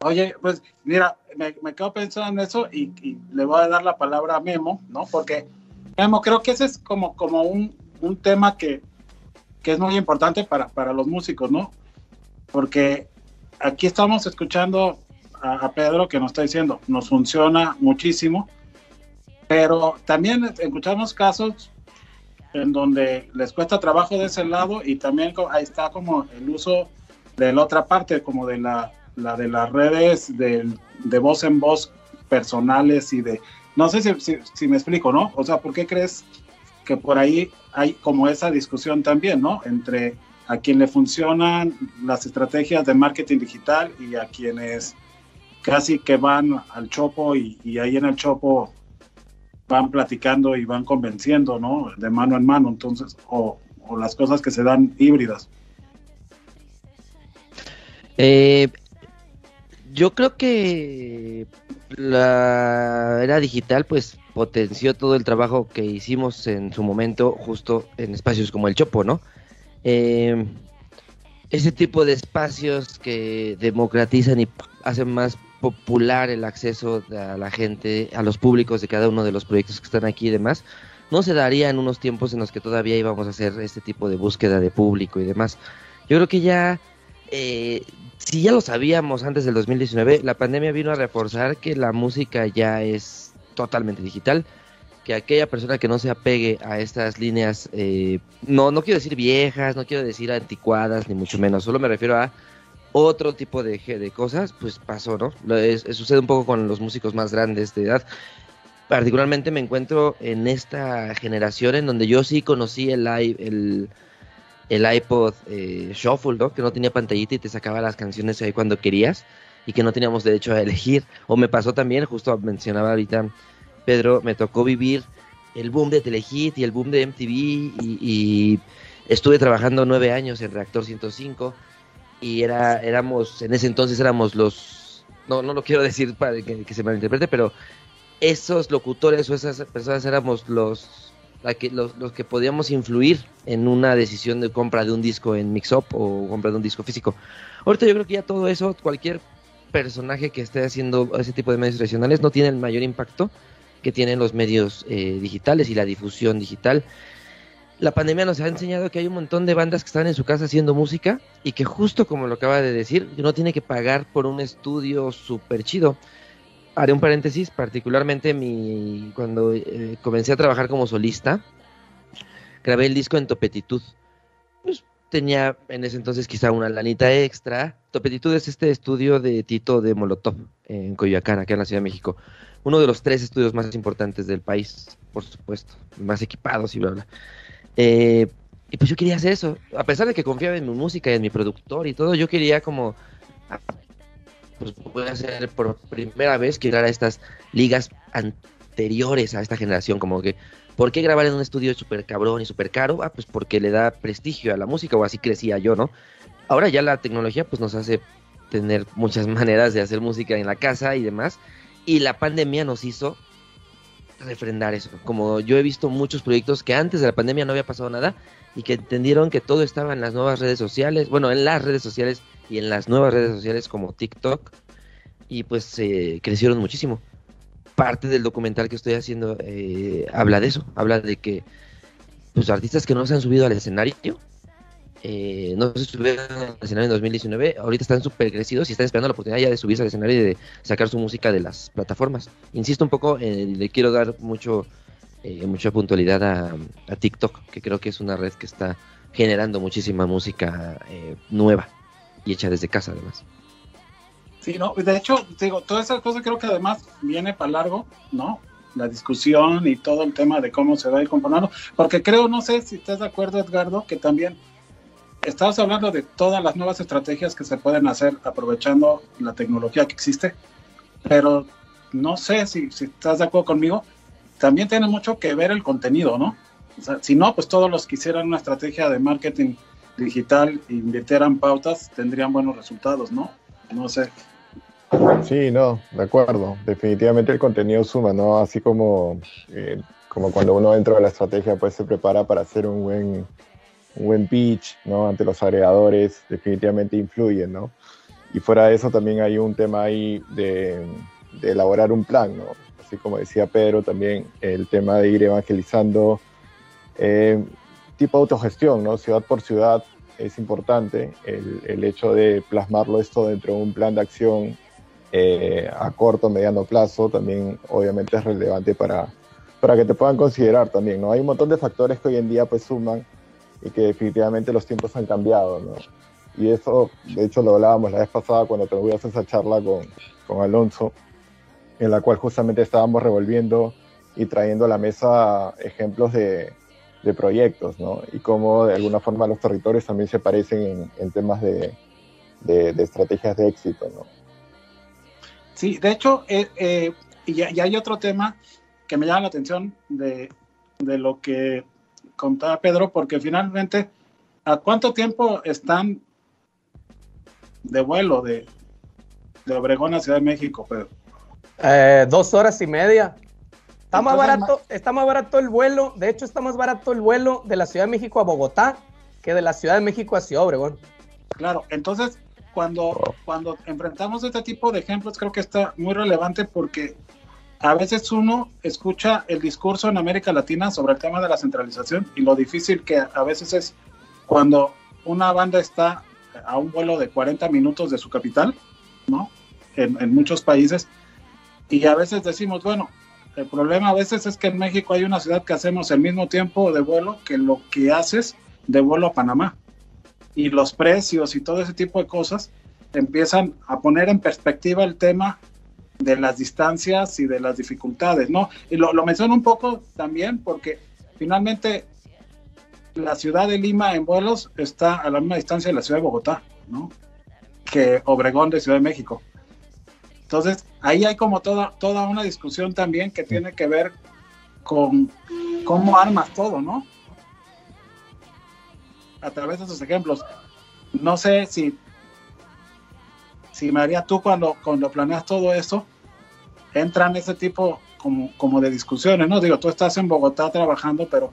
Oye, pues mira, me, me quedo pensando en eso y, le voy a dar la palabra a Memo, ¿no? Porque Memo, creo que ese es como, como un, un tema que, que, es muy importante para, para, los músicos, ¿no? Porque aquí estamos escuchando a, a, Pedro que nos está diciendo, nos funciona muchísimo, pero también escuchamos casos en donde les cuesta trabajo de ese lado y también ahí está como el uso de la otra parte, como de la, la de las redes de, de, voz en voz personales y de, no sé si, si, me explico, ¿no? O sea, ¿por qué crees que por ahí hay como esa discusión también, ¿no? Entre a quien le funcionan las estrategias de marketing digital y a quienes casi que van al chopo y, y ahí en el chopo van platicando y van convenciendo, ¿no? De mano en mano, entonces, o, las cosas que se dan híbridas. Eh, yo creo que la era digital pues potenció todo el trabajo que hicimos en su momento justo en espacios como el Chopo, ¿no? Eh, ese tipo de espacios que democratizan y hacen más popular el acceso a la gente, a los públicos de cada uno de los proyectos que están aquí y demás, no se daría en unos tiempos en los que todavía íbamos a hacer este tipo de búsqueda de público y demás. Yo creo que ya, eh, si ya lo sabíamos antes del 2019, la pandemia vino a reforzar que la música ya es totalmente digital, que aquella persona que no se apegue a estas líneas, eh, no, no quiero decir viejas, no quiero decir anticuadas, ni mucho menos, solo me refiero a otro tipo de, de cosas, pues pasó, ¿no? sucede un poco con los músicos más grandes de edad. Particularmente me encuentro en esta generación en donde yo sí conocí el, el, el iPod eh, Shuffle, ¿no? Que no tenía pantallita y te sacaba las canciones ahí cuando querías y que no teníamos derecho a elegir. O me pasó también, justo mencionaba ahorita Pedro, me tocó vivir el boom de Telehit y el boom de MTV y, y estuve trabajando nueve años en Reactor 105 y era, éramos, en ese entonces éramos los, no, no lo quiero decir para que, se malinterprete, pero esos locutores o esas personas éramos los que, los, los, que podíamos influir en una decisión de compra de un disco en Mixup o compra de un disco físico. Ahorita yo creo que ya todo eso, cualquier personaje que esté haciendo ese tipo de medios tradicionales no tiene el mayor impacto que tienen los medios eh, digitales y la difusión digital. La pandemia nos ha enseñado que hay un montón de bandas que están en su casa haciendo música y que justo como lo acaba de decir, no tiene que pagar por un estudio súper chido haré un paréntesis, particularmente mi cuando eh, comencé a trabajar como solista, grabé el disco en Topetitud. Pues tenía en ese entonces quizá una lanita extra. Topetitud es este estudio de Tito de Molotov en Coyoacán, acá en la Ciudad de México. Uno de los tres estudios más importantes del país, por supuesto, más equipados y bla, bla. Eh, y pues yo quería hacer eso, a pesar de que confiaba en mi música y en mi productor y todo, yo quería como pues voy a hacer por primera vez que a estas ligas anteriores a esta generación, como que, ¿por qué grabar en un estudio súper cabrón y súper caro? Ah, pues porque le da prestigio a la música, o así crecía yo, ¿no? Ahora ya la tecnología pues nos hace tener muchas *laughs* maneras de hacer música en la casa y demás, y la pandemia nos hizo refrendar eso. Como yo he visto muchos proyectos que antes de la pandemia no había pasado nada y que entendieron que todo estaba en las nuevas redes sociales, bueno, en las redes sociales y en las nuevas redes sociales como TikTok y pues eh, crecieron muchísimo. Parte del documental que estoy haciendo eh, habla de eso, habla de que pues artistas que no se han subido al escenario, eh, no se subieron al escenario en 2019, ahorita están súper crecidos y están esperando la oportunidad ya de subirse al escenario y de sacar su música de las plataformas. Insisto un poco, le quiero dar mucho mucha puntualidad a, TikTok, que creo que es una red que está generando muchísima música nueva y hecha desde casa además. Sí, no, de hecho, digo, toda esa cosa creo que además viene para largo, ¿no? La discusión y todo el tema de cómo se va a ir componiendo, porque creo, no sé si estás de acuerdo, Edgardo, que también estabas hablando de todas las nuevas estrategias que se pueden hacer aprovechando la tecnología que existe, pero no sé si, estás de acuerdo conmigo, también tiene mucho que ver el contenido, ¿no? Si no, pues todos los que hicieran una estrategia de marketing digital invirtieran pautas, tendrían buenos resultados, ¿no? No sé. Sí, no, de acuerdo. Definitivamente el contenido suma, ¿no? Así como, eh, como cuando uno dentro de la estrategia pues se prepara para hacer un buen, un buen pitch, ¿no? Ante los agregadores, definitivamente influye, ¿no? Y fuera de eso también hay un tema ahí de, de elaborar un plan, ¿no? Así como decía Pedro, también el tema de ir evangelizando. Eh, tipo autogestión, ¿no? Ciudad por ciudad es importante el, el, hecho de plasmarlo esto dentro de un plan de acción eh, a corto, mediano plazo, también obviamente es relevante para, para que te puedan considerar también, ¿no? Hay un montón de factores que hoy en día pues suman y que definitivamente los tiempos han cambiado, ¿no? Y eso, de hecho, lo hablábamos la vez pasada cuando tuvimos esa charla con, con Alonso, en la cual justamente estábamos revolviendo y trayendo a la mesa ejemplos de, de proyectos, ¿no? Y cómo de alguna forma los territorios también se parecen en, temas de, de, estrategias de éxito, ¿no? Sí, de hecho, eh, eh, y, hay otro tema que me llama la atención de, de lo que contaba Pedro, porque finalmente, ¿a cuánto tiempo están de vuelo de, de Obregón a Ciudad de México, Pedro? Eh, dos horas y media. Está más barato, está más barato el vuelo, de hecho está más barato el vuelo de la Ciudad de México a Bogotá que de la Ciudad de México a Ciudad Obregón. Claro, entonces cuando, cuando enfrentamos este tipo de ejemplos creo que está muy relevante porque a veces uno escucha el discurso en América Latina sobre el tema de la centralización y lo difícil que a veces es cuando una banda está a un vuelo de 40 minutos de su capital, ¿no? En, muchos países. Y a veces decimos, bueno, el problema a veces es que en México hay una ciudad que hacemos el mismo tiempo de vuelo que lo que haces de vuelo a Panamá. Y los precios y todo ese tipo de cosas empiezan a poner en perspectiva el tema de las distancias y de las dificultades, ¿no? Y lo, lo menciono un poco también porque finalmente la ciudad de Lima en vuelos está a la misma distancia de la ciudad de Bogotá, ¿no? Que Obregón de Ciudad de México. Entonces, ahí hay como toda, toda una discusión también que tiene que ver con cómo armas todo, ¿no? A través de esos ejemplos. No sé si, si María, tú cuando, cuando planeas todo eso, entran ese tipo, como, como de discusiones, ¿no? Digo, tú estás en Bogotá trabajando, pero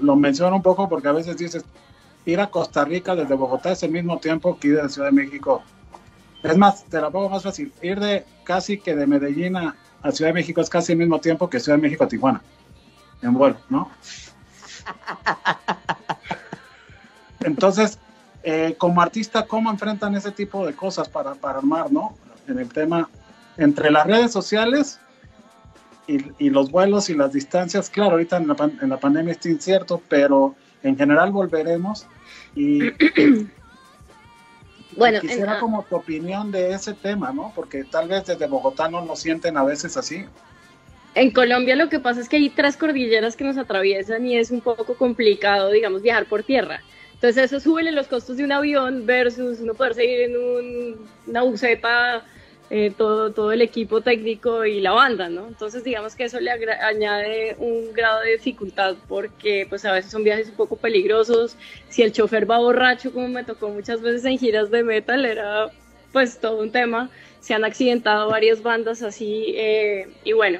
lo menciono un poco porque a veces dices, ir a Costa Rica desde Bogotá es el mismo tiempo que ir de Ciudad de México. Es más, te la pongo más fácil, ir de casi que de Medellín a, a Ciudad de México es casi el mismo tiempo que Ciudad de México a Tijuana, en vuelo, ¿no? *laughs* Entonces, eh, como artista, ¿cómo enfrentan ese tipo de cosas para, para armar, ¿no? En el tema, entre las redes sociales y, y los vuelos y las distancias, claro, ahorita en la, pan- en la pandemia está incierto, pero en general volveremos y *clears throat* Bueno, en- quisiera ah, como tu opinión de ese tema, ¿no? Porque tal vez desde Bogotá no lo sienten a veces así. En Colombia lo que pasa es que hay tres cordilleras que nos atraviesan y es un poco complicado, digamos, viajar por tierra. Entonces eso sube los costos de un avión versus uno poder seguir en un- una buseta, eh, todo, todo el equipo técnico y la banda, ¿no? Entonces digamos que eso le añade un grado de dificultad porque pues a veces son viajes un poco peligrosos. Si el chofer va borracho, como me tocó muchas veces en giras de metal, era pues todo un tema. Se han accidentado varias bandas así eh, y bueno,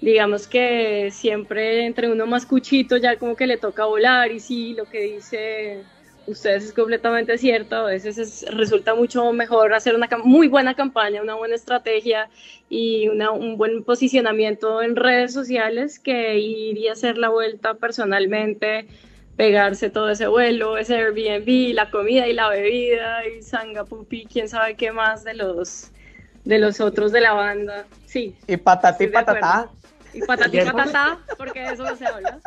digamos que siempre entre uno más cuchito ya como que le toca volar y sí, lo que dice ustedes es completamente cierto, a veces es- resulta mucho mejor hacer una muy buena campaña, una buena estrategia y una- un buen posicionamiento en redes sociales que ir y hacer la vuelta personalmente, pegarse todo ese vuelo, ese Airbnb, la comida y la bebida y sanga pupi, quién sabe qué más de los de los otros de la banda. Sí, Y patatí patatá. Y patatí patatá, porque de eso no se habla.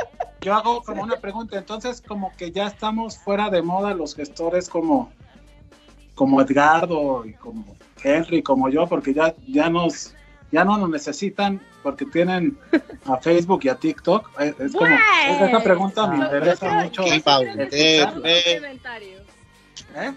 Yo hago como una pregunta, entonces como que ya estamos fuera de moda los gestores como, como Edgardo y como Henry, como yo, porque ya, ya nos ya no nos necesitan porque tienen a Facebook y a TikTok. Es, es como, es- esa pregunta me interesa mucho. Eh, complementario. ¿eh?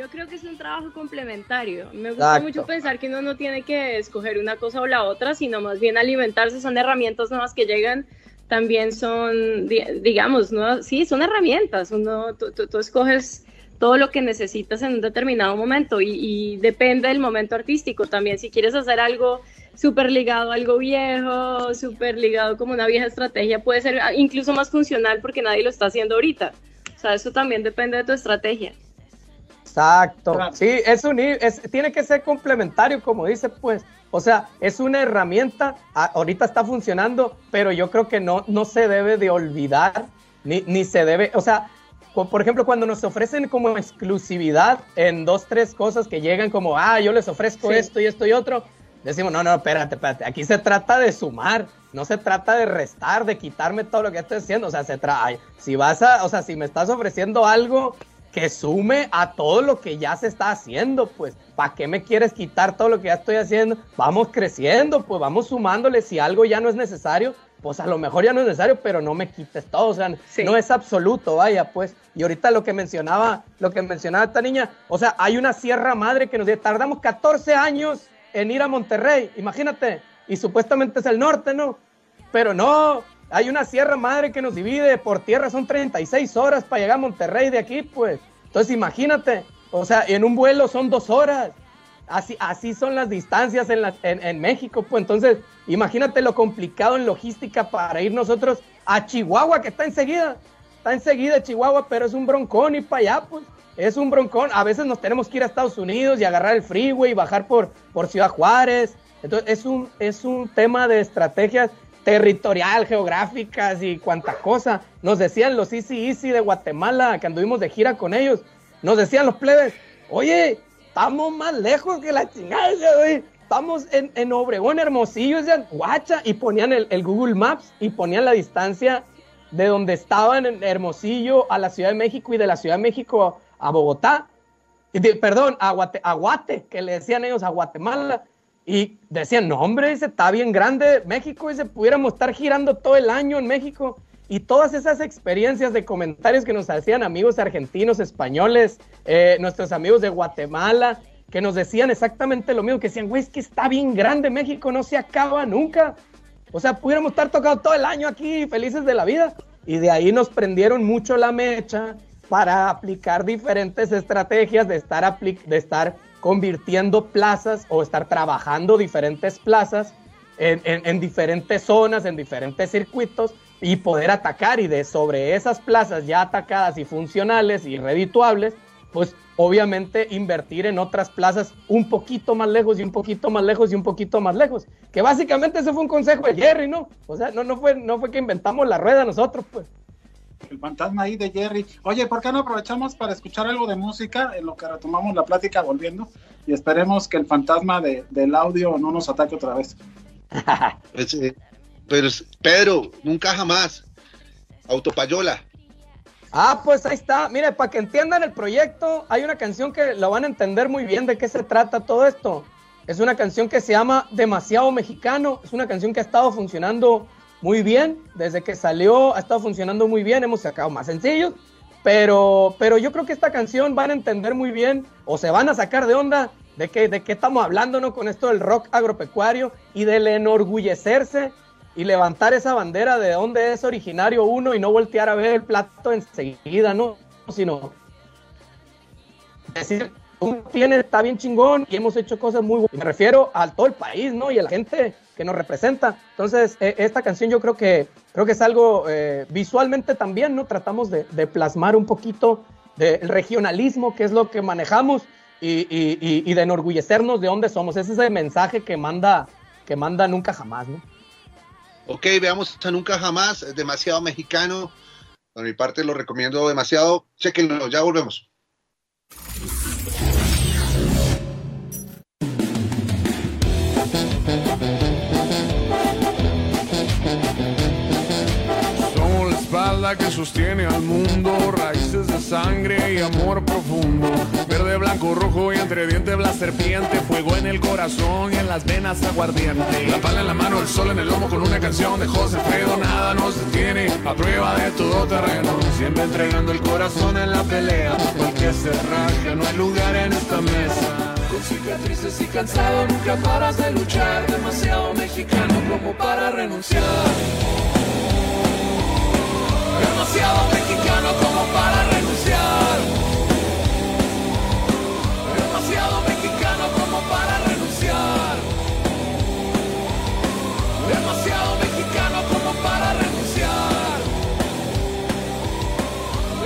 Yo creo que es un trabajo complementario. Me gusta Exacto. mucho pensar que uno no tiene que escoger una cosa o la otra, sino más bien alimentarse. Son herramientas nuevas que llegan. También son, di- digamos, ¿no? sí, son herramientas. Uno, tú, tú- tú escoges todo lo que necesitas en un determinado momento y, y depende del momento artístico también. Si quieres hacer algo súper ligado a algo viejo, súper ligado como una vieja estrategia, puede ser incluso más funcional porque nadie lo está haciendo ahorita. O sea, eso también depende de tu estrategia. Exacto. Sí, es un, es, tiene que ser complementario, como dice, pues. O sea, es una herramienta, ahorita está funcionando, pero yo creo que no, no se debe de olvidar, ni, ni se debe, o sea, por ejemplo, cuando nos ofrecen como exclusividad en dos, tres cosas que llegan como, ah, yo les ofrezco Sí. esto y esto y otro, decimos, no, no, espérate, espérate, aquí se trata de sumar, no se trata de restar, de quitarme todo lo que estoy haciendo, o sea, se trata, si vas a, o sea, si me estás ofreciendo algo que sume a todo lo que ya se está haciendo, pues, ¿para qué me quieres quitar todo lo que ya estoy haciendo? Vamos creciendo, pues, vamos sumándole, si algo ya no es necesario, pues a lo mejor ya no es necesario, pero no me quites todo, o sea, Sí. no es absoluto, vaya, pues, y ahorita lo que mencionaba, lo que mencionaba esta niña, o sea, hay una sierra madre que nos dice, tardamos 14 años en ir a Monterrey, imagínate, y supuestamente es el norte, ¿no? Pero no, hay una sierra madre que nos divide por tierra, son 36 horas para llegar a Monterrey de aquí, pues. Entonces imagínate, o sea, en un vuelo son dos horas. Así, así son las distancias en, México, pues entonces imagínate lo complicado en logística para ir nosotros a Chihuahua, que está enseguida, está enseguida Chihuahua, pero es un broncón y para allá, pues, es un broncón. A veces nos tenemos que ir a Estados Unidos y agarrar el freeway y bajar por, por Ciudad Juárez. Entonces es un, es un tema de estrategias territorial, geográficas y cuanta cosa. Nos decían los Easy Easy de Guatemala, que anduvimos de gira con ellos, nos decían los plebes, oye, estamos más lejos que la chingada. Estamos en, en Obregón, Hermosillo, decían, guacha, y ponían el, Google Maps y ponían la distancia de donde estaban en Hermosillo a la Ciudad de México y de la Ciudad de México a Bogotá. De- perdón, a Guate, a Guate, que le decían ellos a Guatemala. Y decían, no, hombre, dice, está bien grande México, dice, pudiéramos estar girando todo el año en México. Y todas esas experiencias de comentarios que nos hacían amigos argentinos, españoles, eh, nuestros amigos de Guatemala, que nos decían exactamente lo mismo, que decían, güey, es que está bien grande México, no se acaba nunca. O sea, pudiéramos estar tocando todo el año aquí, felices de la vida. Y de ahí nos prendieron mucho la mecha para aplicar diferentes estrategias de estar, de estar convirtiendo plazas o estar trabajando diferentes plazas en, en, diferentes zonas, en diferentes circuitos y poder atacar y de sobre esas plazas ya atacadas y funcionales y redituables, pues obviamente invertir en otras plazas un poquito más lejos y un poquito más lejos y un poquito más lejos. Que básicamente ese fue un consejo de Jerry, ¿no? O sea, no, no, fue, no fue que inventamos la rueda nosotros, pues. El fantasma ahí de Jerry. Oye, ¿por qué no aprovechamos para escuchar algo de música en lo que retomamos la plática volviendo? Y esperemos que el fantasma de, del audio no nos ataque otra vez. *laughs* Pues, eh, pero Pedro, nunca jamás. Autopayola. Ah, pues ahí está. Mire, para que entiendan el proyecto, hay una canción que lo van a entender muy bien de qué se trata todo esto. Es una canción que se llama Demasiado Mexicano. Es una canción que ha estado funcionando muy bien. Desde que salió ha estado funcionando muy bien. Hemos sacado más sencillos. Pero, pero yo creo que esta canción van a entender muy bien o se van a sacar de onda de qué, de qué estamos hablando ¿no? con esto del rock agropecuario y del enorgullecerse y levantar esa bandera de dónde es originario uno y no voltear a ver el plato enseguida, ¿no? Sino decir, uno tiene, está bien chingón y hemos hecho cosas muy buenas. Me refiero a todo el país, ¿no? Y a la gente que nos representa. Entonces, e, esta canción yo creo que, creo que es algo eh, visualmente también, ¿no? Tratamos de, plasmar un poquito del regionalismo, que es lo que manejamos, y, y, de enorgullecernos de dónde somos. Ese es el mensaje que manda, que manda nunca jamás, ¿no? Ok, veamos a Nunca Jamás, es demasiado mexicano. Por mi parte lo recomiendo demasiado. Chequenlo, ya volvemos. Que sostiene al mundo, raíces de sangre y amor profundo. Verde, blanco, rojo y entre dientes la serpiente, fuego en el corazón y en las venas aguardiente. La pala en la mano, el sol en el lomo con una canción de José Fredo, nada nos detiene, a prueba de todo terreno. Siempre entregando el corazón en la pelea, porque se raja, no hay lugar en esta mesa. Con cicatrices y cansado, nunca paras de luchar, demasiado mexicano como para renunciar demasiado mexicano como para renunciar. Demasiado mexicano como para renunciar. Demasiado mexicano como para renunciar.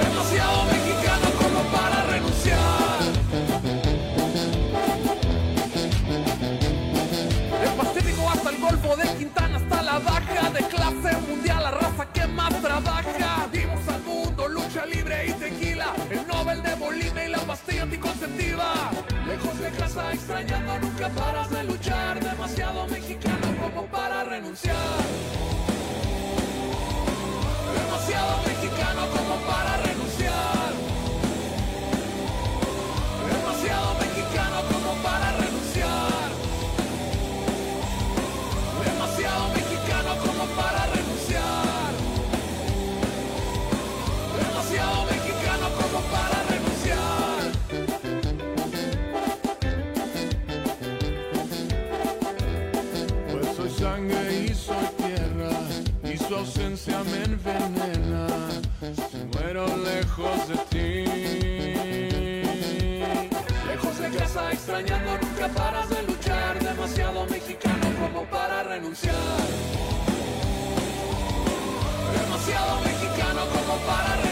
Demasiado mexicano como para renunciar. El Pacífico hasta el Golfo de Quintana hasta la baja de clase mundial, la raza que más trabaja Lejos de casa, extrañando, nunca paras de luchar. Demasiado mexicano como para renunciar. Su ausencia me envenena. Muero lejos de ti. Lejos de casa, extrañando, nunca paras de luchar. Demasiado mexicano como para renunciar. Demasiado mexicano como para renunciar.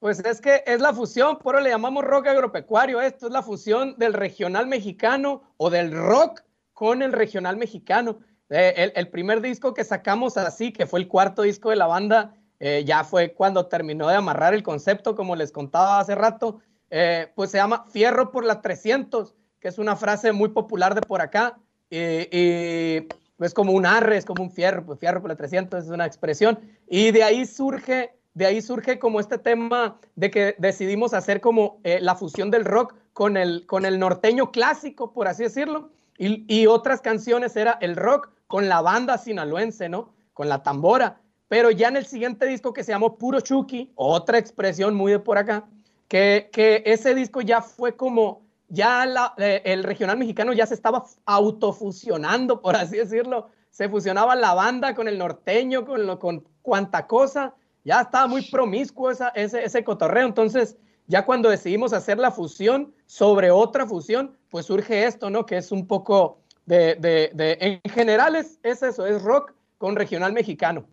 Pues es que es la fusión, por eso le llamamos rock agropecuario. Esto es la fusión del regional mexicano o del rock con el regional mexicano. Eh, el, primer disco que sacamos así, que fue el cuarto disco de la banda, eh, ya fue cuando terminó de amarrar el concepto, como les contaba hace rato, eh, pues se llama Fierro por la 300, que es una frase muy popular de por acá. y es como un arre, es como un fierro, pues fierro por la 300 es una expresión. Y de ahí surge de ahí surge como este tema de que decidimos hacer como eh, la fusión del rock con el, con el norteño clásico, por así decirlo, y, y, otras canciones era el rock con la banda sinaloense, ¿no? Con la tambora. Pero ya en el siguiente disco que se llamó Puro Chucky, otra expresión muy de por acá, que, que ese disco ya fue como, ya la, eh, el regional mexicano ya se estaba autofusionando, por así decirlo. Se fusionaba la banda con el norteño, con, lo, con cuanta cosa ya estaba muy promiscuo esa, ese, ese cotorreo. Entonces, ya cuando decidimos hacer la fusión sobre otra fusión, pues surge esto, ¿no? Que es un poco de, de, en general es, es, eso, es rock con regional mexicano.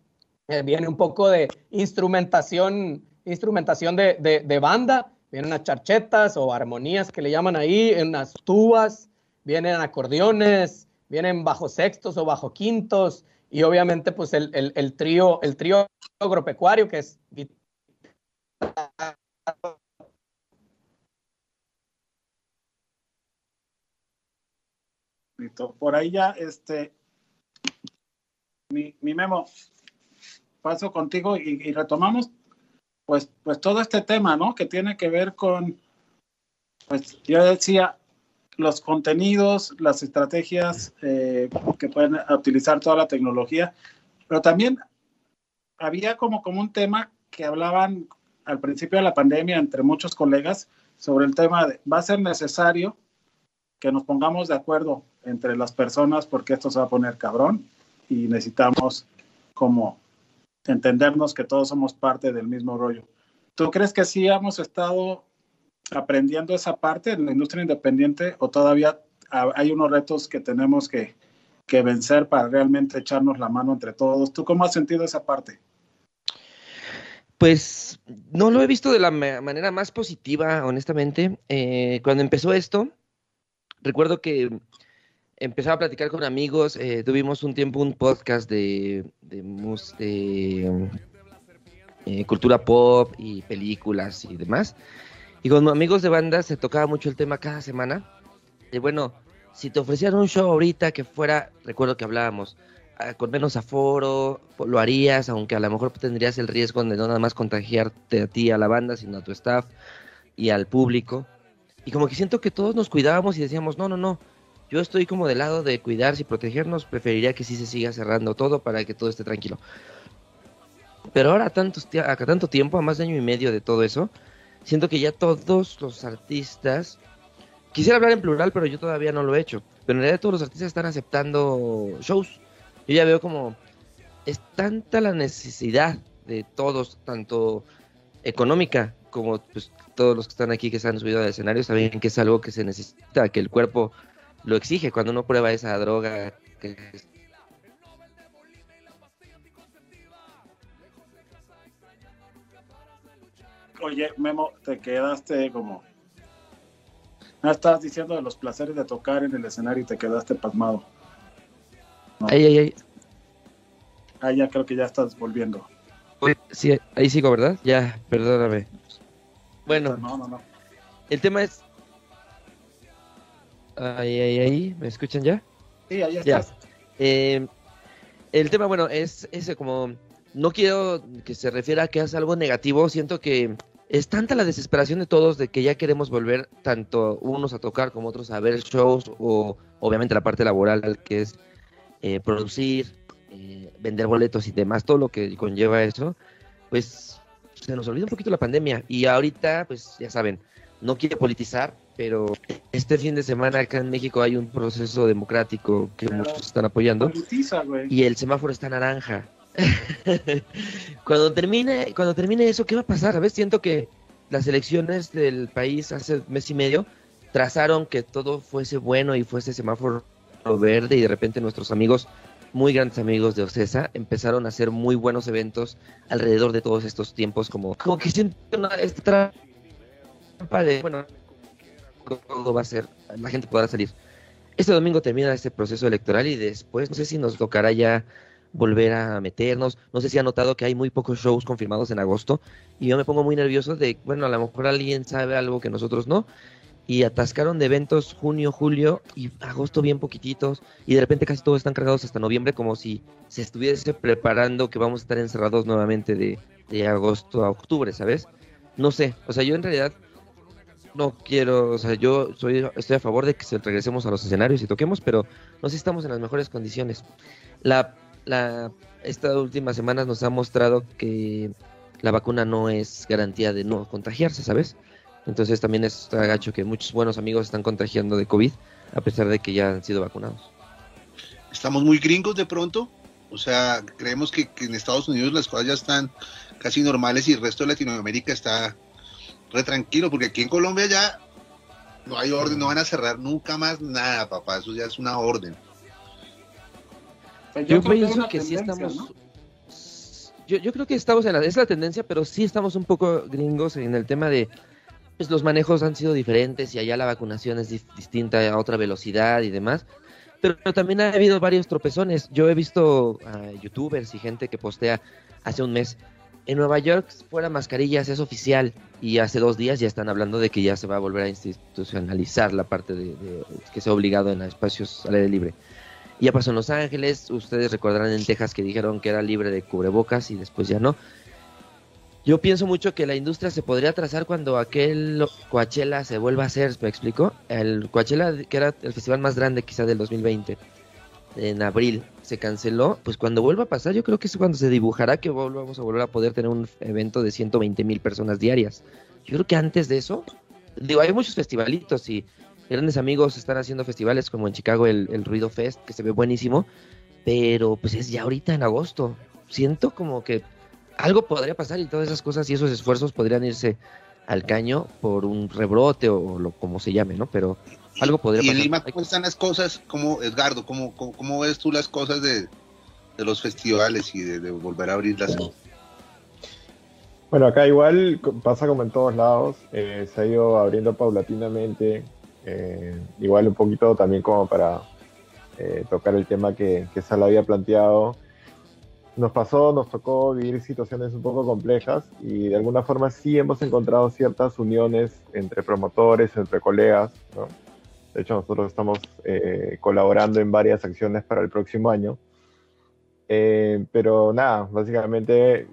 Eh, viene un poco de instrumentación, instrumentación de, de, banda, vienen unas charchetas o armonías que le llaman ahí, en unas tubas, vienen acordeones, vienen bajo sextos o bajo quintos, y obviamente pues el, el, el, trío, el trío agropecuario que es por ahí ya este mi, mi memo paso contigo y, y, retomamos pues pues todo este tema no que tiene que ver con pues yo decía los contenidos, las estrategias eh, que pueden utilizar toda la tecnología, pero también había como, como un tema que hablaban al principio de la pandemia entre muchos colegas sobre el tema de va a ser necesario que nos pongamos de acuerdo entre las personas porque esto se va a poner cabrón y necesitamos como entendernos que todos somos parte del mismo rollo. ¿Tú crees que sí hemos estado aprendiendo esa parte en la industria independiente o todavía hay unos retos que tenemos que, que vencer para realmente echarnos la mano entre todos? ¿Tú cómo has sentido esa parte? Pues no lo he visto de la manera más positiva, honestamente. Eh, cuando empezó esto, recuerdo que empezaba a platicar con amigos, eh, tuvimos un tiempo un podcast de, de, de eh, cultura pop y películas y demás. Y con amigos de banda se tocaba mucho el tema cada semana. Y bueno, si te ofrecieran un show ahorita que fuera, recuerdo que hablábamos, uh, con menos aforo, lo harías, aunque a lo mejor tendrías el riesgo de no nada más contagiarte a ti, a la banda, sino a tu staff y al público. Y como que siento que todos nos cuidábamos y decíamos, no, no, no, yo estoy como del lado de cuidarse y protegernos, preferiría que sí se siga cerrando todo para que todo esté tranquilo. Pero ahora, tantos, a tanto tiempo, a más de año y medio de todo eso, siento que ya todos los artistas, quisiera hablar en plural, pero yo todavía no lo he hecho, pero en realidad todos los artistas están aceptando shows. Yo ya veo como es tanta la necesidad de todos, tanto económica como pues, todos los que están aquí que se han subido al escenario, saben que es algo que se necesita, que el cuerpo lo exige cuando uno prueba esa droga que Oye, Memo, te quedaste como. No estabas diciendo de los placeres de tocar en el escenario y te quedaste pasmado. No. Ay, ay, ay. Ah, ya creo que ya estás volviendo. Sí, ahí sigo, ¿verdad? Ya, perdóname. Bueno, no, no, no. el tema es. Ahí, ahí, ahí. ¿Me escuchan ya? Sí, ahí estás. Eh, el tema, bueno, es ese como no quiero que se refiera a que es algo negativo, siento que es tanta la desesperación de todos de que ya queremos volver tanto unos a tocar como otros a ver shows o obviamente la parte laboral que es eh, producir, eh, vender boletos y demás, todo lo que conlleva eso, pues se nos olvida un poquito la pandemia. Y ahorita pues ya saben, no quiere politizar, pero este fin de semana acá en México hay un proceso democrático que muchos están apoyando. Politiza, y el semáforo está naranja *laughs* cuando termine, cuando termine eso, ¿qué va a pasar? A veces siento que las elecciones del país hace mes y medio trazaron que todo fuese bueno y fuese semáforo verde y de repente nuestros amigos, muy grandes amigos de Ocesa, empezaron a hacer muy buenos eventos alrededor de todos estos tiempos, como, como que siento una esta trampa de, bueno, todo va a ser, la gente podrá salir. Este domingo termina este proceso electoral y después no sé si nos tocará ya volver a meternos. No sé si ha notado que hay muy pocos shows confirmados en agosto y yo me pongo muy nervioso de, bueno, a lo mejor alguien sabe algo que nosotros no y atascaron de eventos junio, julio y agosto bien poquititos y de repente casi todos están cargados hasta noviembre como si se estuviese preparando que vamos a estar encerrados nuevamente de, de agosto a octubre, ¿sabes? No sé, o sea, yo en realidad no quiero, o sea, yo soy, estoy a favor de que se regresemos a los escenarios y toquemos, pero no sé si estamos en las mejores condiciones. La, la, estas últimas semanas nos ha mostrado que la vacuna no es garantía de no contagiarse, ¿sabes? Entonces también es agacho que muchos buenos amigos están contagiando de COVID a pesar de que ya han sido vacunados. Estamos muy gringos de pronto, o sea, creemos que, que en Estados Unidos las cosas ya están casi normales y el resto de Latinoamérica está re tranquilo, porque aquí en Colombia ya no hay orden, no van a cerrar nunca más nada, papá, eso ya es una orden. Yo, yo pienso que sí estamos... ¿no? Yo, yo, creo que estamos en la... Es la tendencia, pero sí estamos un poco gringos en el tema de... Pues los manejos han sido diferentes y allá la vacunación es distinta a otra velocidad y demás. Pero, pero también ha habido varios tropezones. Yo he visto a youtubers y gente que postea hace un mes en Nueva York fuera mascarillas es oficial y hace dos días ya están hablando de que ya se va a volver a institucionalizar la parte de, de que sea obligado en espacios al aire libre. Ya pasó en Los Ángeles, ustedes recordarán en Texas que dijeron que era libre de cubrebocas y después ya no. Yo pienso mucho que la industria se podría atrasar cuando aquel Coachella se vuelva a hacer, ¿me explico? El Coachella, que era el festival más grande quizá del 2020, en abril, se canceló, pues cuando vuelva a pasar, yo creo que es cuando se dibujará que volvamos a volver a poder tener un evento de 120 mil personas diarias. Yo creo que antes de eso, digo, hay muchos festivalitos y grandes amigos están haciendo festivales como en Chicago el, el Ruido Fest, que se ve buenísimo, pero pues es ya ahorita en agosto. Siento como que algo podría pasar y todas esas cosas y esos esfuerzos podrían irse al caño por un rebrote o lo como se llame, ¿no? Pero algo podría y pasar. en Lima, ¿cómo están las cosas? ¿Cómo, Edgardo, cómo, cómo, cómo ves tú las cosas de, de los festivales y de, de, volver a abrirlas? Bueno, acá igual pasa como en todos lados, eh, se ha ido abriendo paulatinamente, eh, igual un poquito también como para eh, tocar el tema que, que Sala había planteado. Nos pasó, nos tocó vivir situaciones un poco complejas y de alguna forma sí hemos encontrado ciertas uniones entre promotores, entre colegas, ¿no? De hecho, nosotros estamos eh, colaborando en varias acciones para el próximo año. Eh, pero nada, básicamente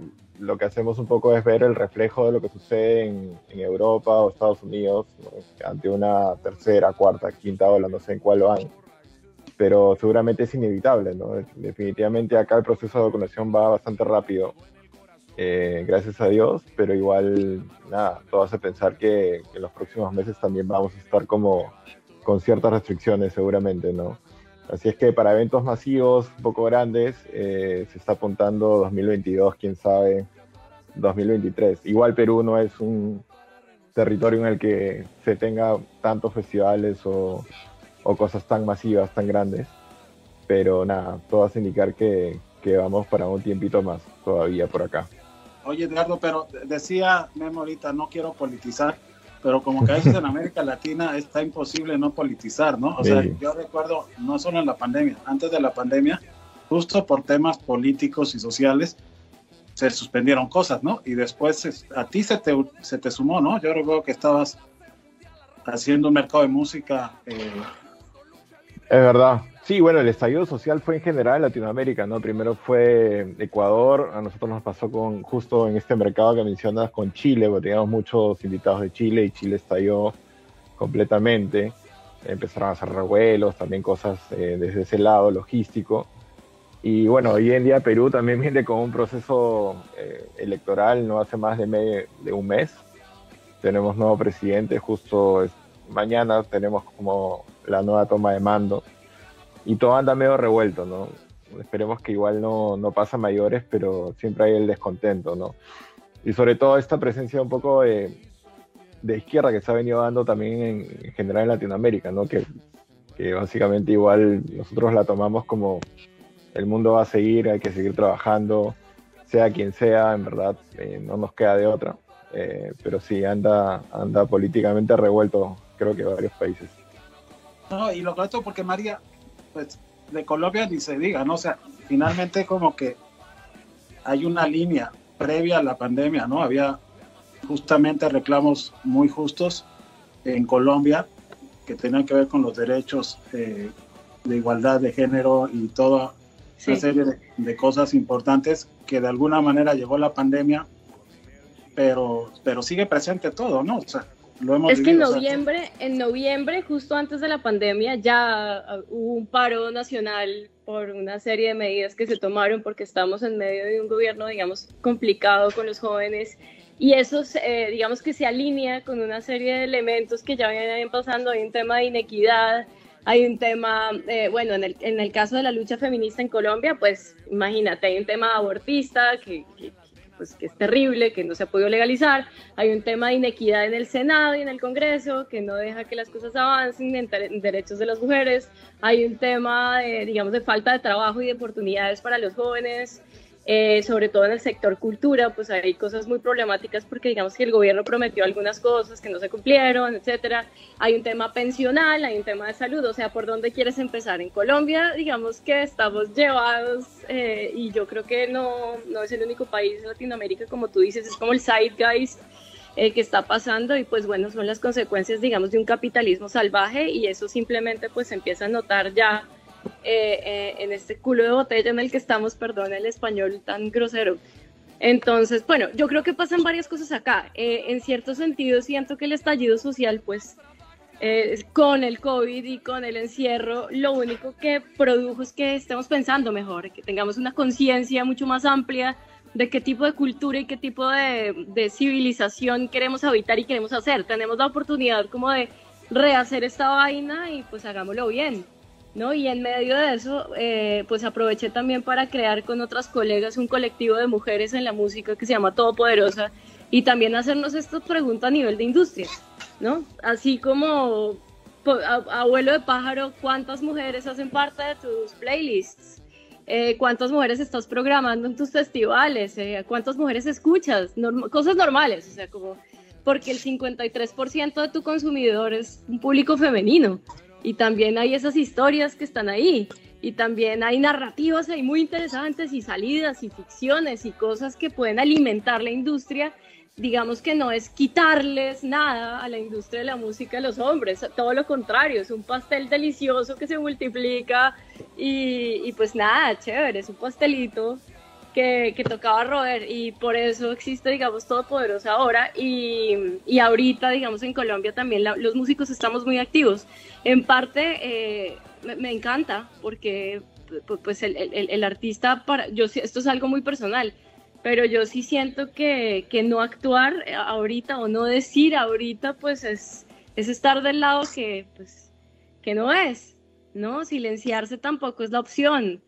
lo que hacemos un poco es ver el reflejo de lo que sucede en, en Europa o Estados Unidos ¿no? ante una tercera, cuarta, quinta ola, no sé en cuál van. Pero seguramente es inevitable, ¿no? Definitivamente acá el proceso de vacunación va bastante rápido, eh, gracias a Dios, pero igual, nada, todo hace pensar que, que en los próximos meses también vamos a estar como con ciertas restricciones seguramente, ¿no? Así es que para eventos masivos, un poco grandes, eh, se está apuntando 2022, quién sabe, 2023. Igual Perú no es un territorio en el que se tenga tantos festivales o, cosas tan masivas, tan grandes, pero nada, todo hace indicar que, que vamos para un tiempito más todavía por acá. Oye, Edgardo, pero decía Memo ahorita, no quiero politizar, pero como que a veces en América Latina está imposible no politizar, ¿no? O sea, yo recuerdo, no solo en la pandemia, antes de la pandemia, justo por temas políticos y sociales, se suspendieron cosas, ¿no? Y después es- a ti se te, se te sumó, ¿no? Yo recuerdo que estabas haciendo un mercado de música. eh, Es verdad. Sí, bueno, el estallido social fue en general en Latinoamérica, ¿no? Primero fue Ecuador, a nosotros nos pasó con justo en este mercado que mencionas con Chile, porque teníamos muchos invitados de Chile y Chile estalló completamente. Empezaron a hacer revuelos, también cosas eh, desde ese lado logístico. Y bueno, hoy en día Perú también *laughs* viene con un proceso eh, electoral, no hace más de, me- de un mes. Tenemos nuevo presidente, justo mañana tenemos como la nueva toma de mando y todo anda medio revuelto, ¿no? Esperemos que igual no, no pasa mayores, pero siempre hay el descontento, ¿no? Y sobre todo esta presencia un poco de, de izquierda que se ha venido dando también en, en general en Latinoamérica, ¿no? Que, que básicamente igual nosotros la tomamos como el mundo va a seguir, hay que seguir trabajando, sea quien sea, en verdad, eh, no nos queda de otra. Eh, pero sí, anda, anda políticamente revuelto, creo que varios países. No, y lo otro porque María, pues de Colombia ni se diga, ¿no? O sea, finalmente como que hay una línea previa a la pandemia, ¿no? Había justamente reclamos muy justos en Colombia que tenían que ver con los derechos eh, de igualdad de género y toda una serie de, de, cosas importantes que de alguna manera llegó la pandemia, pero, pero sigue presente todo, ¿no? O sea, lo hemos es que en noviembre, en noviembre, justo antes de la pandemia, ya hubo un paro nacional por una serie de medidas que se tomaron porque estamos en medio de un gobierno, digamos, complicado con los jóvenes y eso, eh, digamos que se alinea con una serie de elementos que ya vienen pasando. Hay un tema de inequidad, hay un tema, eh, bueno, en el, en el, caso de la lucha feminista en Colombia, pues imagínate, hay un tema abortista que, que, pues, que es terrible, que no se ha podido legalizar, hay un tema de inequidad en el Senado y en el Congreso, que no deja que las cosas avancen en, en derechos de las mujeres, hay un tema, de, digamos, de falta de trabajo y de oportunidades para los jóvenes, eh, sobre todo en el sector cultura, pues hay cosas muy problemáticas porque digamos que el gobierno prometió algunas cosas que no se cumplieron, etcétera. Hay un tema pensional, hay un tema de salud, o sea, ¿por dónde quieres empezar? En Colombia, digamos que estamos llevados eh, y yo creo que no, no es el único país en Latinoamérica, como tú dices, es como el zeitgeist eh, que está pasando y pues bueno, son las consecuencias, digamos, de un capitalismo salvaje y eso simplemente pues se empieza a notar ya eh, eh, en este culo de botella en el que estamos, perdón el español tan grosero. Entonces, bueno, yo creo que pasan varias cosas acá. Eh, en cierto sentido, siento que el estallido social, pues, con el COVID y con el encierro, lo único que produjo es que estemos pensando mejor, que tengamos una conciencia mucho más amplia de qué tipo de cultura y qué tipo de, de, civilización queremos habitar y queremos hacer. Tenemos la oportunidad como de rehacer esta vaina y pues hagámoslo bien. ¿No? Y en medio de eso, eh, pues aproveché también para crear con otras colegas un colectivo de mujeres en la música que se llama Todopoderosa y también hacernos esta pregunta a nivel de industria, ¿no? Así como abuelo de pájaro, ¿cuántas mujeres hacen parte de tus playlists? Eh, ¿Cuántas mujeres estás programando en tus festivales? Eh, ¿Cuántas mujeres escuchas? cosas normales, o sea, como porque el 53% de tu consumidor es un público femenino y también hay esas historias que están ahí y también hay narrativas ahí muy interesantes y salidas y ficciones y cosas que pueden alimentar la industria. Digamos que no es quitarles nada a la industria de la música de los hombres, todo lo contrario, es un pastel delicioso que se multiplica y, y pues nada, chévere, es un pastelito que, tocaba roer y por eso existe, digamos, Todopoderosa ahora y, y ahorita, digamos, en Colombia también los músicos estamos muy activos. En parte eh, me, encanta porque pues el, el, el, artista, para, yo esto es algo muy personal, pero yo sí siento que, que no actuar ahorita o no decir ahorita pues es, es estar del lado que, pues, que no es, ¿no? Silenciarse tampoco es la opción.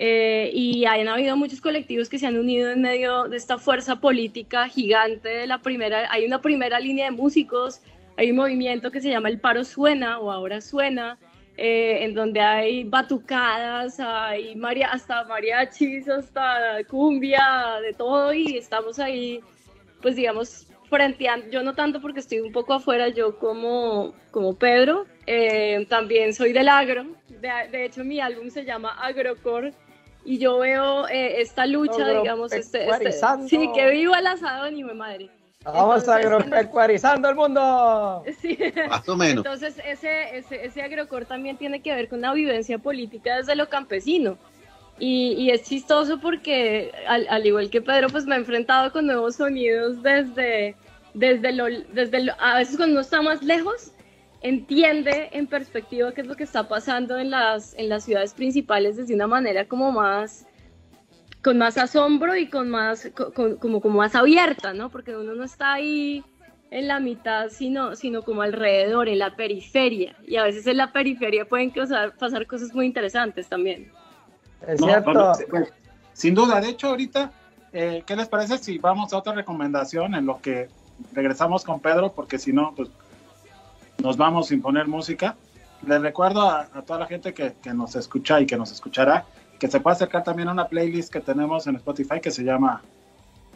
Eh, y han habido muchos colectivos que se han unido en medio de esta fuerza política gigante de la primera, hay una primera línea de músicos, hay un movimiento que se llama El Paro Suena o Ahora Suena, eh, en donde hay batucadas, hay hasta mariachis, hasta cumbia, de todo, y estamos ahí, pues digamos, frenteando, yo no tanto porque estoy un poco afuera, yo como, como Pedro, eh, también soy del agro, de, de hecho mi álbum se llama Agrocore, y yo veo eh, esta lucha, digamos, este, este, sí, que viva el asado ni mi madre. Vamos agropecuarizando el mundo. *laughs* Sí. Más o menos. Entonces, ese, ese, ese agrocor también tiene que ver con una vivencia política desde lo campesino. Y, y es chistoso porque, al, al, igual que Pedro, pues me he enfrentado con nuevos sonidos desde, desde, lo, desde lo, a veces cuando uno está más lejos, entiende en perspectiva qué es lo que está pasando en las, en las ciudades principales desde una manera como más con más asombro y con más con, como, como más abierta, ¿no? Porque uno no está ahí en la mitad, sino, sino como alrededor, en la periferia. Y a veces en la periferia pueden pasar, pasar cosas muy interesantes también. Es cierto. Pues, sin duda, de hecho, ahorita, eh, ¿qué les parece si vamos a otra recomendación en lo que regresamos con Pedro? Porque si no, pues nos vamos sin poner música. Les recuerdo a, toda la gente que, nos escucha y que nos escuchará que se puede acercar también a una playlist que tenemos en Spotify que se llama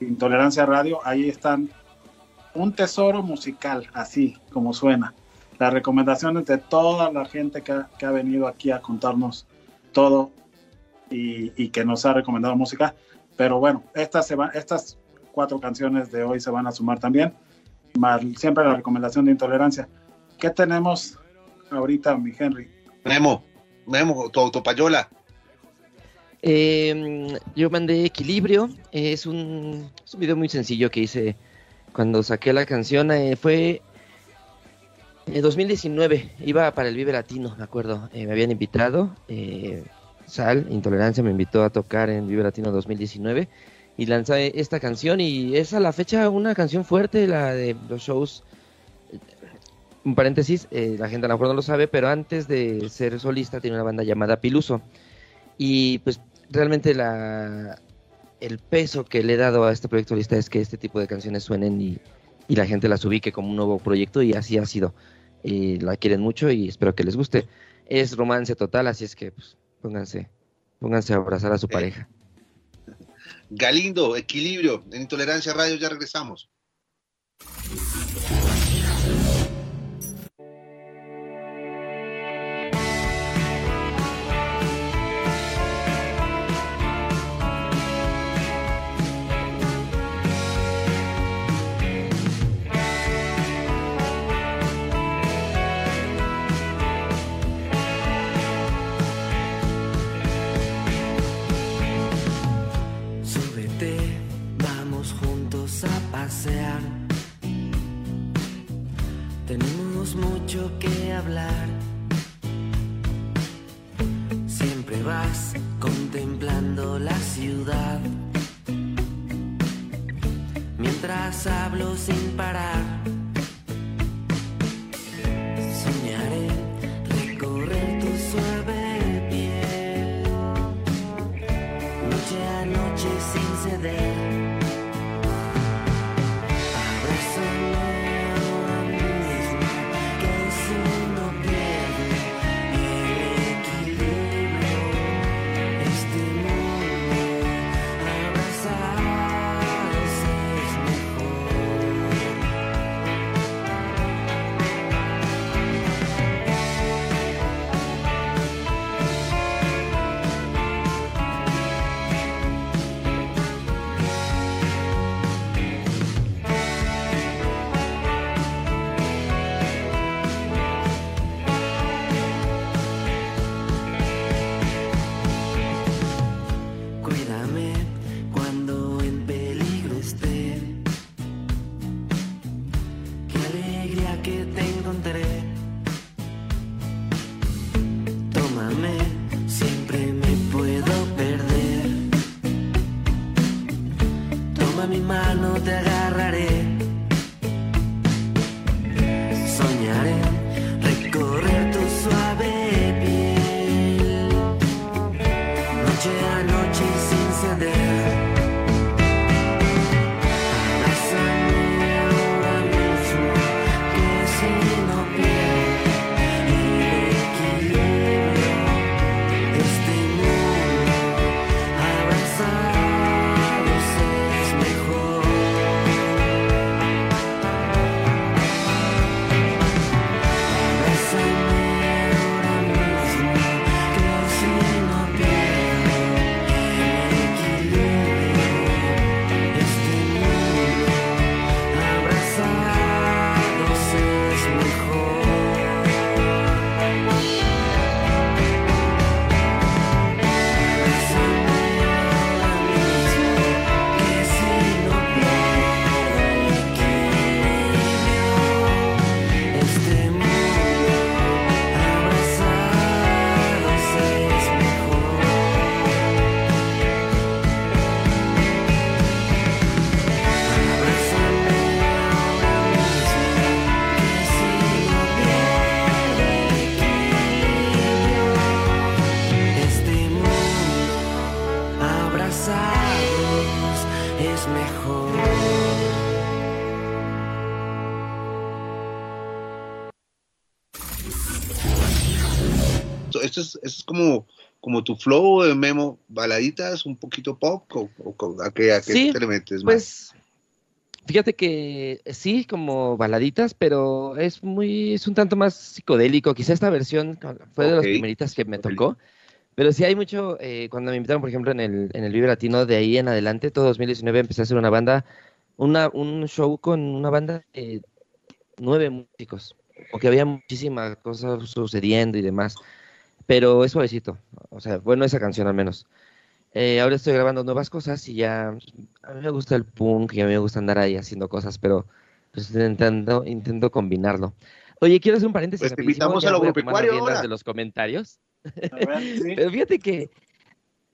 Intolerancia Radio. Ahí están un tesoro musical, así como suena. Las recomendaciones de toda la gente que ha, venido aquí a contarnos todo y, que nos ha recomendado música. Pero bueno, estas, se estas cuatro canciones de hoy se van a sumar también. siempre la recomendación de intolerancia. ¿Qué tenemos ahorita, mi Henry? Memo, Memo, tu autopayola. Eh, yo mandé Equilibrio. Es un, es un video muy sencillo que hice cuando saqué la canción. eh, fue en 2019. Iba para el Vive Latino, me acuerdo. Eh, me habían invitado. eh, Sal, Intolerancia, me invitó a tocar en Vive Latino 2019. Y lancé esta canción. Y es a la fecha una canción fuerte, la de los shows. Un paréntesis, eh, la gente a lo mejor no lo sabe, pero antes de ser solista tenía una banda llamada Piluso. Y pues realmente la, el peso que le he dado a este proyecto lista es que este tipo de canciones suenen y, y la gente las ubique como un nuevo proyecto y así ha sido. Y la quieren mucho y espero que les guste. Es romance total, así es que pues, pónganse, pónganse a abrazar a su pareja. Galindo, equilibrio. En Intolerancia Radio ya regresamos. Mucho que hablar. Siempre vas contemplando la ciudad. Mientras hablo sin parar. So, Esto es, como, como tu flow de Memo, baladitas, un poquito pop, o, o- ¿a qué, a qué Sí, te metes más? Pues fíjate que sí, como baladitas, pero es muy, es un tanto más psicodélico. Quizá esta versión fue de las Ok. primeritas que me tocó. Pero sí hay mucho, eh, cuando me invitaron, por ejemplo, en el, en el Vive Latino, de ahí en adelante, todo 2019, empecé a hacer una banda, una, un show con una banda de nueve músicos. como que había muchísimas cosas sucediendo y demás. Pero es suavecito, o sea, bueno, esa canción al menos. Eh, ahora estoy grabando nuevas cosas y ya a mí me gusta el punk y a mí me gusta andar ahí haciendo cosas, pero pues intentando, intento combinarlo. Oye, quiero hacer un paréntesis. Pues te invitamos ya a las agropecuario ahora. de los comentarios. A ver, *laughs* sí. Pero fíjate que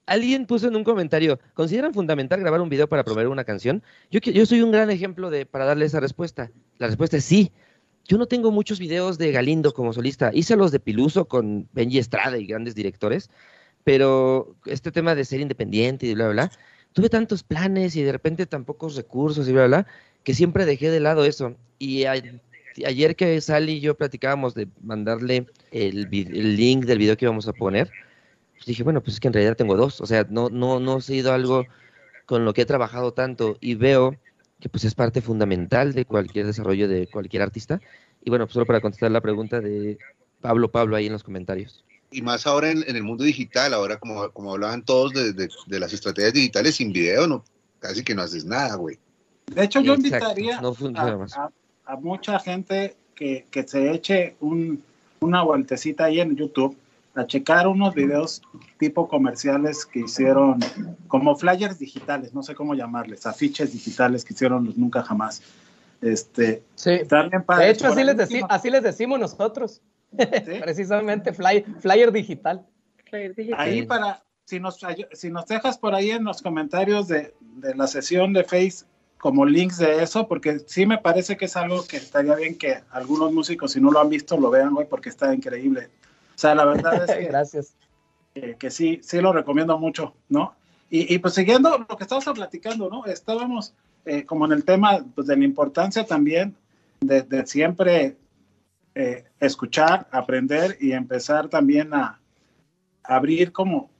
alguien puso en un comentario, ¿consideran fundamental grabar un video para promover una canción? Yo, que- yo soy un gran ejemplo de para darle esa respuesta. La respuesta es sí. Yo no tengo muchos videos de Galindo como solista. Hice los de Piluso con Benji Estrada y grandes directores, pero este tema de ser independiente y bla, bla, bla, tuve tantos planes y de repente tan pocos recursos y bla, bla, que siempre dejé de lado eso. Y ayer que Sally y yo platicábamos de mandarle el, link del video que íbamos a poner, pues dije, bueno, pues es que en realidad tengo dos. O sea, no, no, no ha sido algo con lo que he trabajado tanto y veo que pues es parte fundamental de cualquier desarrollo de cualquier artista. Y bueno, pues solo para contestar la pregunta de Pablo Pablo ahí en los comentarios. Y más ahora en, en el mundo digital, ahora como, como hablaban todos de, de- de las estrategias digitales sin video, no, casi que no haces nada, güey. De hecho, yo Exacto, invitaría no funciona a, más. a- a mucha gente que, que se eche un- una vueltecita ahí en YouTube a checar unos videos tipo comerciales que hicieron como flyers digitales, no sé cómo llamarles, afiches digitales que hicieron los Nunca Jamás. Este, Sí. De hecho, así les, última- así les decimos nosotros. ¿sí? *laughs* Precisamente, fly- flyer digital. Flyer digital. Ahí para, si nos, si nos dejas por ahí en los comentarios de, de la sesión de Face como links de eso, porque sí me parece que es algo que estaría bien que algunos músicos, si no lo han visto, lo vean, güey, porque está increíble. O sea, la verdad es *laughs* que, Gracias. que, que sí, sí lo recomiendo mucho, ¿no? Y, y pues siguiendo lo que estábamos platicando, ¿no? Estábamos eh, como en el tema pues, de la importancia también de, de siempre eh, escuchar, aprender y empezar también a abrir como,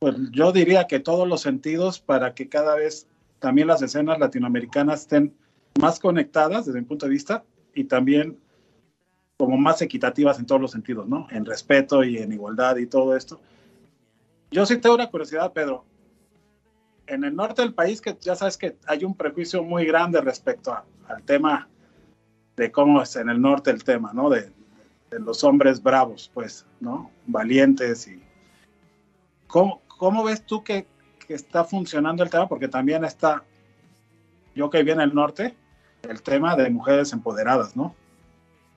pues yo diría que todos los sentidos para que cada vez también las escenas latinoamericanas estén más conectadas desde mi punto de vista y también como más equitativas en todos los sentidos, ¿no? En respeto y en igualdad y todo esto. Yo sí tengo una curiosidad, Pedro. En el norte del país, que ya sabes que hay un prejuicio muy grande respecto a- al tema de cómo es en el norte el tema, ¿no? De, de los hombres bravos, pues, ¿no? Valientes y... ¿Cómo, cómo ves tú que, que está funcionando el tema? Porque también está, yo que viví en el norte, el tema de mujeres empoderadas, ¿no?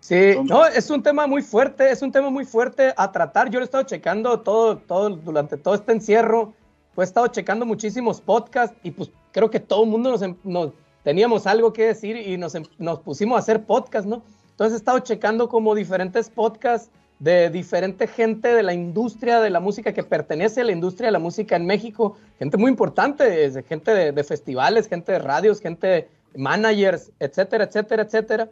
Sí, no, es un tema muy fuerte, es un tema muy fuerte a tratar. Yo lo he estado checando todo, todo durante todo este encierro, pues he estado checando muchísimos podcasts y pues creo que todo el mundo nos, em- nos- teníamos algo que decir y nos, em- nos pusimos a hacer podcast, ¿no? Entonces he estado checando como diferentes podcasts de diferente gente de la industria de la música que pertenece a la industria de la música en México, gente muy importante, gente de, de festivales, gente de radios, gente de managers, etcétera, etcétera, etcétera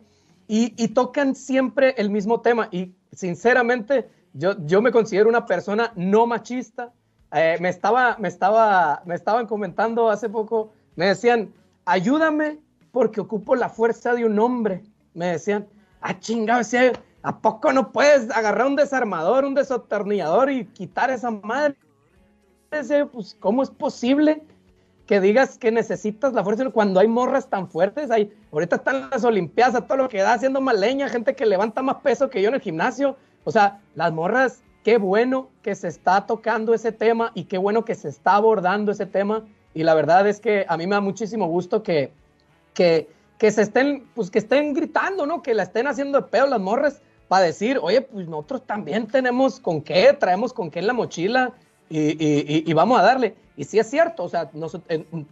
y, tocan siempre el mismo tema. Y sinceramente, yo, yo me considero una persona no machista. Eh, me, estaba, me, estaba, me estaban comentando hace poco, me decían, ayúdame porque ocupo la fuerza de un hombre. Me decían, ah, chingado, si ¿a poco no puedes agarrar un desarmador, un desatornillador y quitar esa madre? Pues, ¿cómo es posible? Que digas que necesitas la fuerza cuando hay morras tan fuertes. Hay, ahorita están las Olimpiadas, a todo lo que da haciendo más leña, gente que levanta más peso que yo en el gimnasio. O sea, las morras, qué bueno que se está tocando ese tema y qué bueno que se está abordando ese tema. Y la verdad es que a mí me da muchísimo gusto que, que, que se estén, pues que estén gritando, ¿no? Que la estén haciendo de pedo las morras para decir, oye, pues nosotros también tenemos con qué, traemos con qué en la mochila y, vamos a darle. Y sí es cierto, o sea, nos-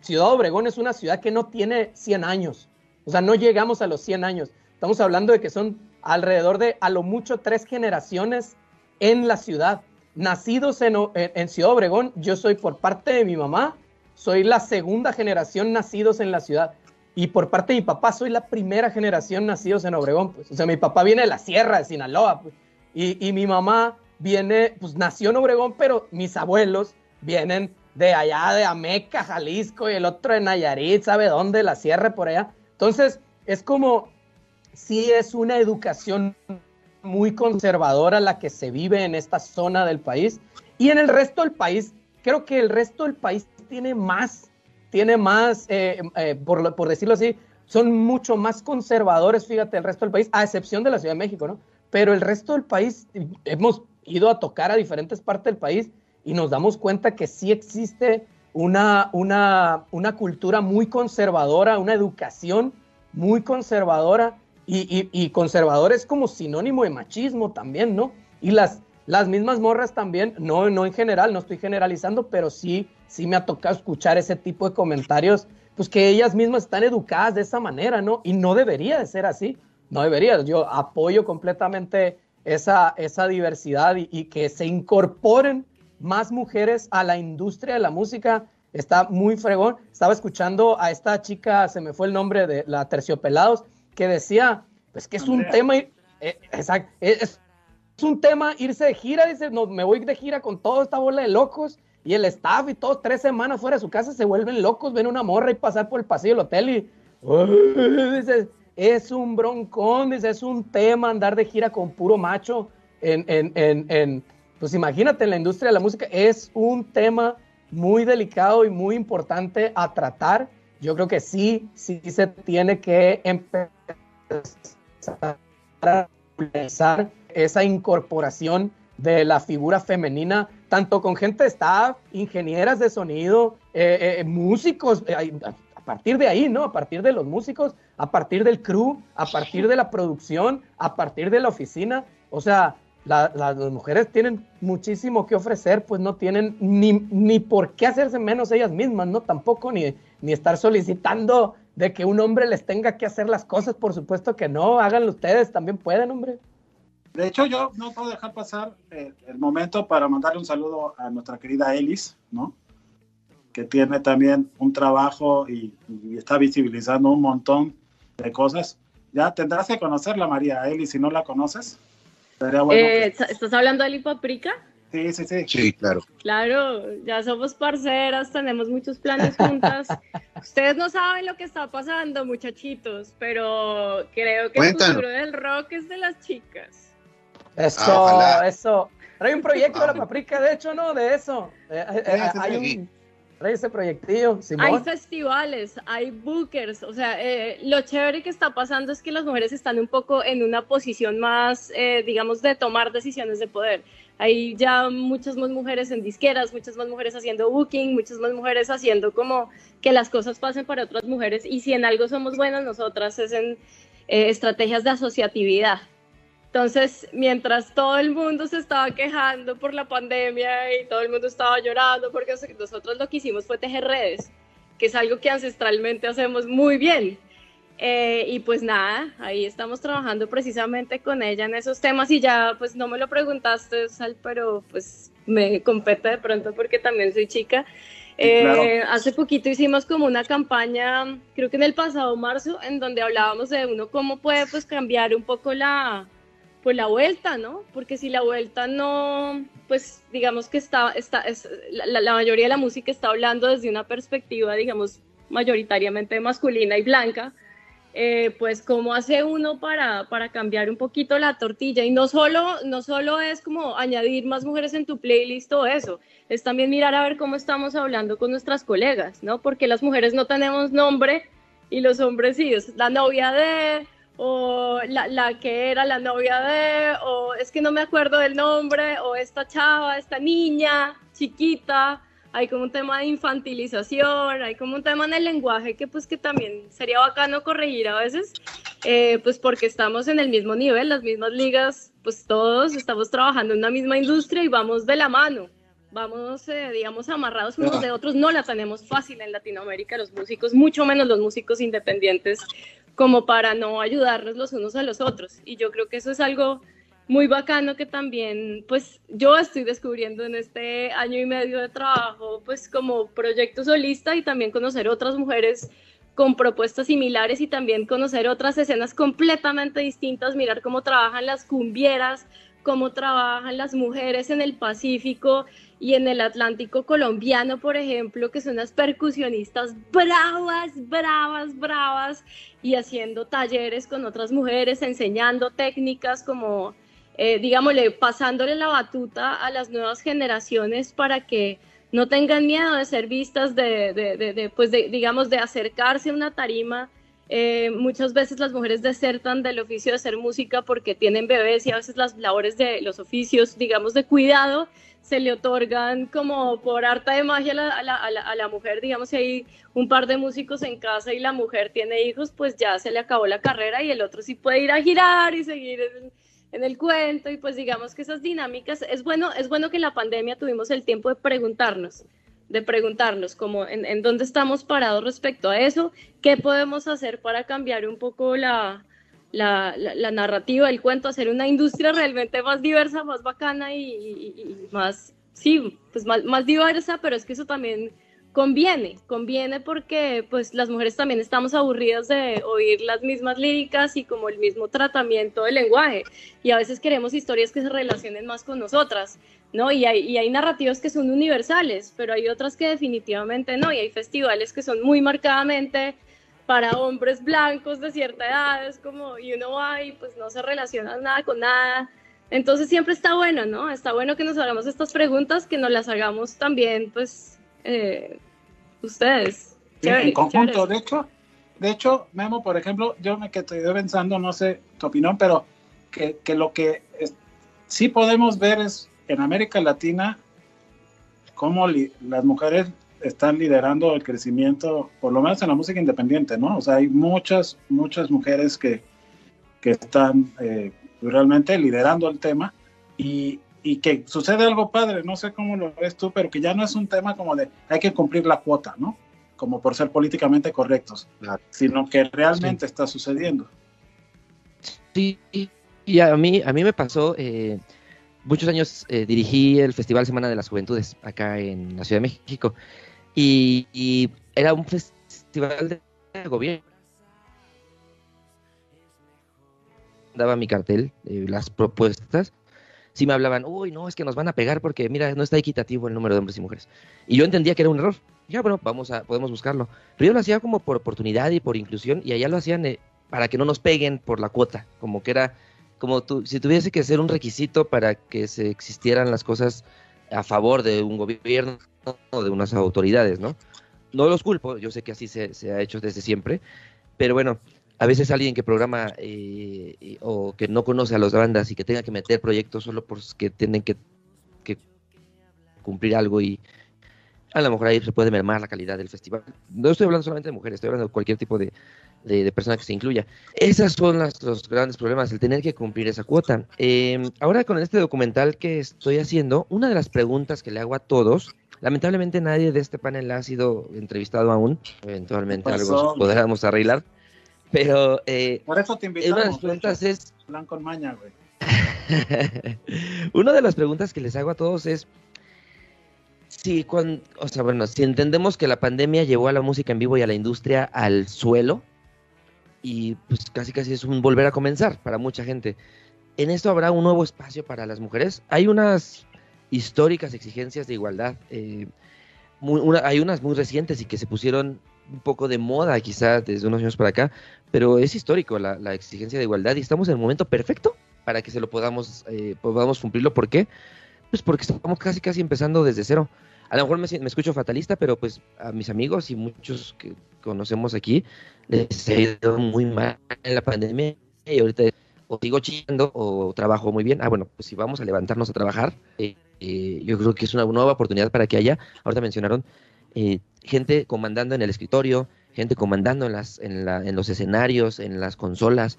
Ciudad Obregón es una ciudad que no tiene 100 años, o sea, no llegamos a los 100 años. Estamos hablando de que son alrededor de, a lo mucho, tres generaciones en la ciudad. Nacidos en, en- Ciudad Obregón, yo soy por parte de mi mamá, soy la segunda generación nacidos en la ciudad. Y por parte de mi papá, soy la primera generación nacidos en Obregón. Pues. O sea, mi papá viene de la sierra, de Sinaloa. pues. Y mi mamá viene, pues nació en Obregón, pero mis abuelos vienen de allá, de Ameca, Jalisco, y el otro de Nayarit, ¿sabe dónde? La sierra por allá. Entonces, es como, sí es una educación muy conservadora la que se vive en esta zona del país. Y en el resto del país, creo que el resto del país tiene más, tiene más, eh, eh, por, por decirlo así, son mucho más conservadores, fíjate, el resto del país, a excepción de la Ciudad de México, ¿no? Pero el resto del país, hemos ido a tocar a diferentes partes del país y nos damos cuenta que sí existe una, una, una cultura muy conservadora, una educación muy conservadora y, y, y conservador es como sinónimo de machismo también, ¿no? Y las, las mismas morras también, no, no en general, no estoy generalizando, pero sí, sí me ha tocado escuchar ese tipo de comentarios, pues que ellas mismas están educadas de esa manera, ¿no? Y no debería de ser así, no debería. Yo apoyo completamente esa, esa diversidad y, y que se incorporen más mujeres a la industria de la música. Está muy fregón. Estaba escuchando a esta chica, se me fue el nombre de la Terciopelados, que decía, pues que es un tema, eh, exacto, es, es un tema irse de gira, dice, no, me voy de gira con toda esta bola de locos y el staff y todos tres semanas fuera de su casa se vuelven locos, ven una morra y pasar por el pasillo del hotel y *laughs* dice, es un broncón, es un tema andar de gira con puro macho en, en, en, en- pues imagínate, en la industria de la música es un tema muy delicado y muy importante a tratar. Yo creo que sí, sí se tiene que empezar a realizar esa incorporación de la figura femenina, tanto con gente staff, ingenieras de sonido, eh, eh, músicos, eh, partir de ahí, ¿no? A partir de los músicos, a partir del crew, a partir de la producción, a partir de la oficina. O sea, la- la- las mujeres tienen muchísimo que ofrecer, pues no tienen ni, ni por qué hacerse menos ellas mismas, ¿no? Tampoco ni, ni estar solicitando de que un hombre les tenga que hacer las cosas, por supuesto que no, háganlo ustedes, también pueden, hombre. De hecho, yo no puedo dejar pasar eh, el momento para mandarle un saludo a nuestra querida Elis, ¿no? Que tiene también un trabajo y, y está visibilizando un montón de cosas. Ya tendrás que conocerla, María Elis, si no la conoces. Sería bueno. Eh, ¿Estás hablando de Lipaprica? que- sí, sí, sí. Sí, claro. Claro, ya somos parceras, tenemos muchos planes juntas. *laughs* Ustedes no saben lo que está pasando, muchachitos, pero creo que Cuéntanos. el futuro del rock es de las chicas. Eso, Ah, eso. Trae un proyecto de la Ah. paprika, de hecho, ¿no? De eso. Eh, eh, eh, hay un, ese proyectillo, Hay Simón. festivales, hay bookers, o sea, eh, lo chévere que está pasando es que las mujeres están un poco en una posición más, eh, digamos, de tomar decisiones de poder. Hay ya muchas más mujeres en disqueras, muchas más mujeres haciendo booking, muchas más mujeres haciendo como que las cosas pasen para otras mujeres y si en algo somos buenas nosotras es en eh, estrategias de asociatividad. Entonces, mientras todo el mundo se estaba quejando por la pandemia y todo el mundo estaba llorando, porque nosotros lo que hicimos fue tejer redes, que es algo que ancestralmente hacemos muy bien. Eh, y pues nada, ahí estamos trabajando precisamente con ella en esos temas y ya pues no me lo preguntaste, Sal, pero pues me compete de pronto porque también soy chica. Eh, claro. Hace poquito hicimos como una campaña, creo que en el pasado marzo, en donde hablábamos de uno cómo puede pues cambiar un poco la, pues la vuelta, ¿no? Porque si la vuelta no, pues digamos que está, está es, la, la mayoría de la música está hablando desde una perspectiva, digamos, mayoritariamente masculina y blanca, eh, pues cómo hace uno para, para cambiar un poquito la tortilla. Y no solo, no solo es como añadir más mujeres en tu playlist o eso, es también mirar a ver cómo estamos hablando con nuestras colegas, ¿no? Porque las mujeres no tenemos nombre y los hombres sí, es la novia de, o la, la que era la novia de, o es que no me acuerdo del nombre, o esta chava, esta niña chiquita, hay como un tema de infantilización, hay como un tema en el lenguaje que pues que también sería bacano corregir a veces, eh, pues porque estamos en el mismo nivel, las mismas ligas, pues todos estamos trabajando en una misma industria y vamos de la mano, vamos, eh, digamos, amarrados unos de otros, no la tenemos fácil en Latinoamérica los músicos, mucho menos los músicos independientes, como para no ayudarnos los unos a los otros. Y yo creo que eso es algo muy bacano que también, pues yo estoy descubriendo en este año y medio de trabajo, pues como proyecto solista y también conocer otras mujeres con propuestas similares y también conocer otras escenas completamente distintas, mirar cómo trabajan las cumbieras, cómo trabajan las mujeres en el Pacífico y en el Atlántico colombiano, por ejemplo, que son unas percusionistas bravas, bravas, bravas, y haciendo talleres con otras mujeres, enseñando técnicas como, eh, digámosle, pasándole la batuta a las nuevas generaciones para que no tengan miedo de ser vistas, de, de, pues digamos, de acercarse a una tarima. Eh, muchas veces las mujeres desertan del oficio de hacer música porque tienen bebés y a veces las labores de los oficios, digamos, de cuidado se le otorgan como por arte de magia a la, mujer, digamos, si hay un par de músicos en casa y la mujer tiene hijos, pues ya se le acabó la carrera y el otro sí puede ir a girar y seguir en, el cuento. Y pues digamos que esas dinámicas, es bueno, es bueno que en la pandemia tuvimos el tiempo de preguntarnos, de preguntarnos como en dónde estamos parados respecto a eso, qué podemos hacer para cambiar un poco la, la, narrativa del cuento, hacer una industria realmente más diversa, más bacana y más, sí, pues más, más diversa, pero es que eso también conviene, conviene porque pues las mujeres también estamos aburridas de oír las mismas líricas y como el mismo tratamiento del lenguaje y a veces queremos historias que se relacionen más con nosotras, ¿no? Y hay, y hay narrativas que son universales, pero hay otras que definitivamente no, y hay festivales que son muy marcadamente para hombres blancos de cierta edad, es como, y uno va y pues no se relaciona nada con nada. Entonces siempre está bueno, ¿no? Está bueno que nos hagamos estas preguntas, que nos las hagamos también, pues, eh, ustedes. Sí, en conjunto. chévere. De hecho, de hecho, Memo, por ejemplo, yo me quedé pensando, no sé tu opinión, pero que, que lo que es- sí podemos ver es en América Latina cómo li- las mujeres están liderando el crecimiento, por lo menos en la música independiente, ¿no? O sea, hay muchas, muchas mujeres que, que están eh, realmente liderando el tema y, y que sucede algo padre, no sé cómo lo ves tú, pero que ya no es un tema como de hay que cumplir la cuota, ¿no? Como por ser políticamente correctos, sino que realmente está sucediendo. Sí, y a mí, a mí me pasó, eh, muchos años eh, dirigí el Festival Semana de las Juventudes acá en la Ciudad de México y, era un festival de gobierno. Daba mi cartel, eh, las propuestas, sí me hablaban, uy, no, es que nos van a pegar porque, mira, no está equitativo el número de hombres y mujeres. Y yo entendía que era un error. Ya, bueno, vamos a, podemos buscarlo. Pero yo lo hacía como por oportunidad y por inclusión, y allá lo hacían eh, para que no nos peguen por la cuota, como que era, como tu- si tuviese que ser un requisito para que se existieran las cosas a favor de un gobierno o de unas autoridades, ¿no? No los culpo, yo sé que así se, se ha hecho desde siempre, pero bueno, a veces alguien que programa eh, o que no conoce a las bandas y que tenga que meter proyectos solo porque tienen que, que cumplir algo y a lo mejor ahí se puede mermar la calidad del festival. No estoy hablando solamente de mujeres, estoy hablando de cualquier tipo de, de, de persona que se incluya. Esas son las, los grandes problemas, el tener que cumplir esa cuota. Eh, ahora con este documental que estoy haciendo, una de las preguntas que le hago a todos, lamentablemente nadie de este panel ha sido entrevistado aún, eventualmente ¿Qué algo podríamos arreglar, pero eh, Por eso te una de invitamos. las preguntas es, Plan con maña, güey. *laughs* una de las preguntas que les hago a todos es si cuan- o sea, bueno, si entendemos que la pandemia llevó a la música en vivo y a la industria al suelo y pues casi casi es un volver a comenzar para mucha gente. En esto habrá un nuevo espacio para las mujeres. Hay unas históricas exigencias de igualdad. eh, muy- una- hay unas muy recientes y que se pusieron un poco de moda quizá desde unos años para acá, pero es histórico la, la exigencia de igualdad y estamos en el momento perfecto para que se lo podamos, eh, podamos cumplirlo. ¿Por qué? Pues porque estamos casi casi empezando desde cero. A lo mejor me, me escucho fatalista, pero pues a mis amigos y muchos que conocemos aquí les ha ido muy mal en la pandemia y ahorita o sigo chillando o trabajo muy bien. Ah, bueno, pues si vamos a levantarnos a trabajar, eh, eh, yo creo que es una nueva oportunidad para que haya, ahorita mencionaron, eh, gente comandando en el escritorio, gente comandando en, las, en, la, en los escenarios, en las consolas.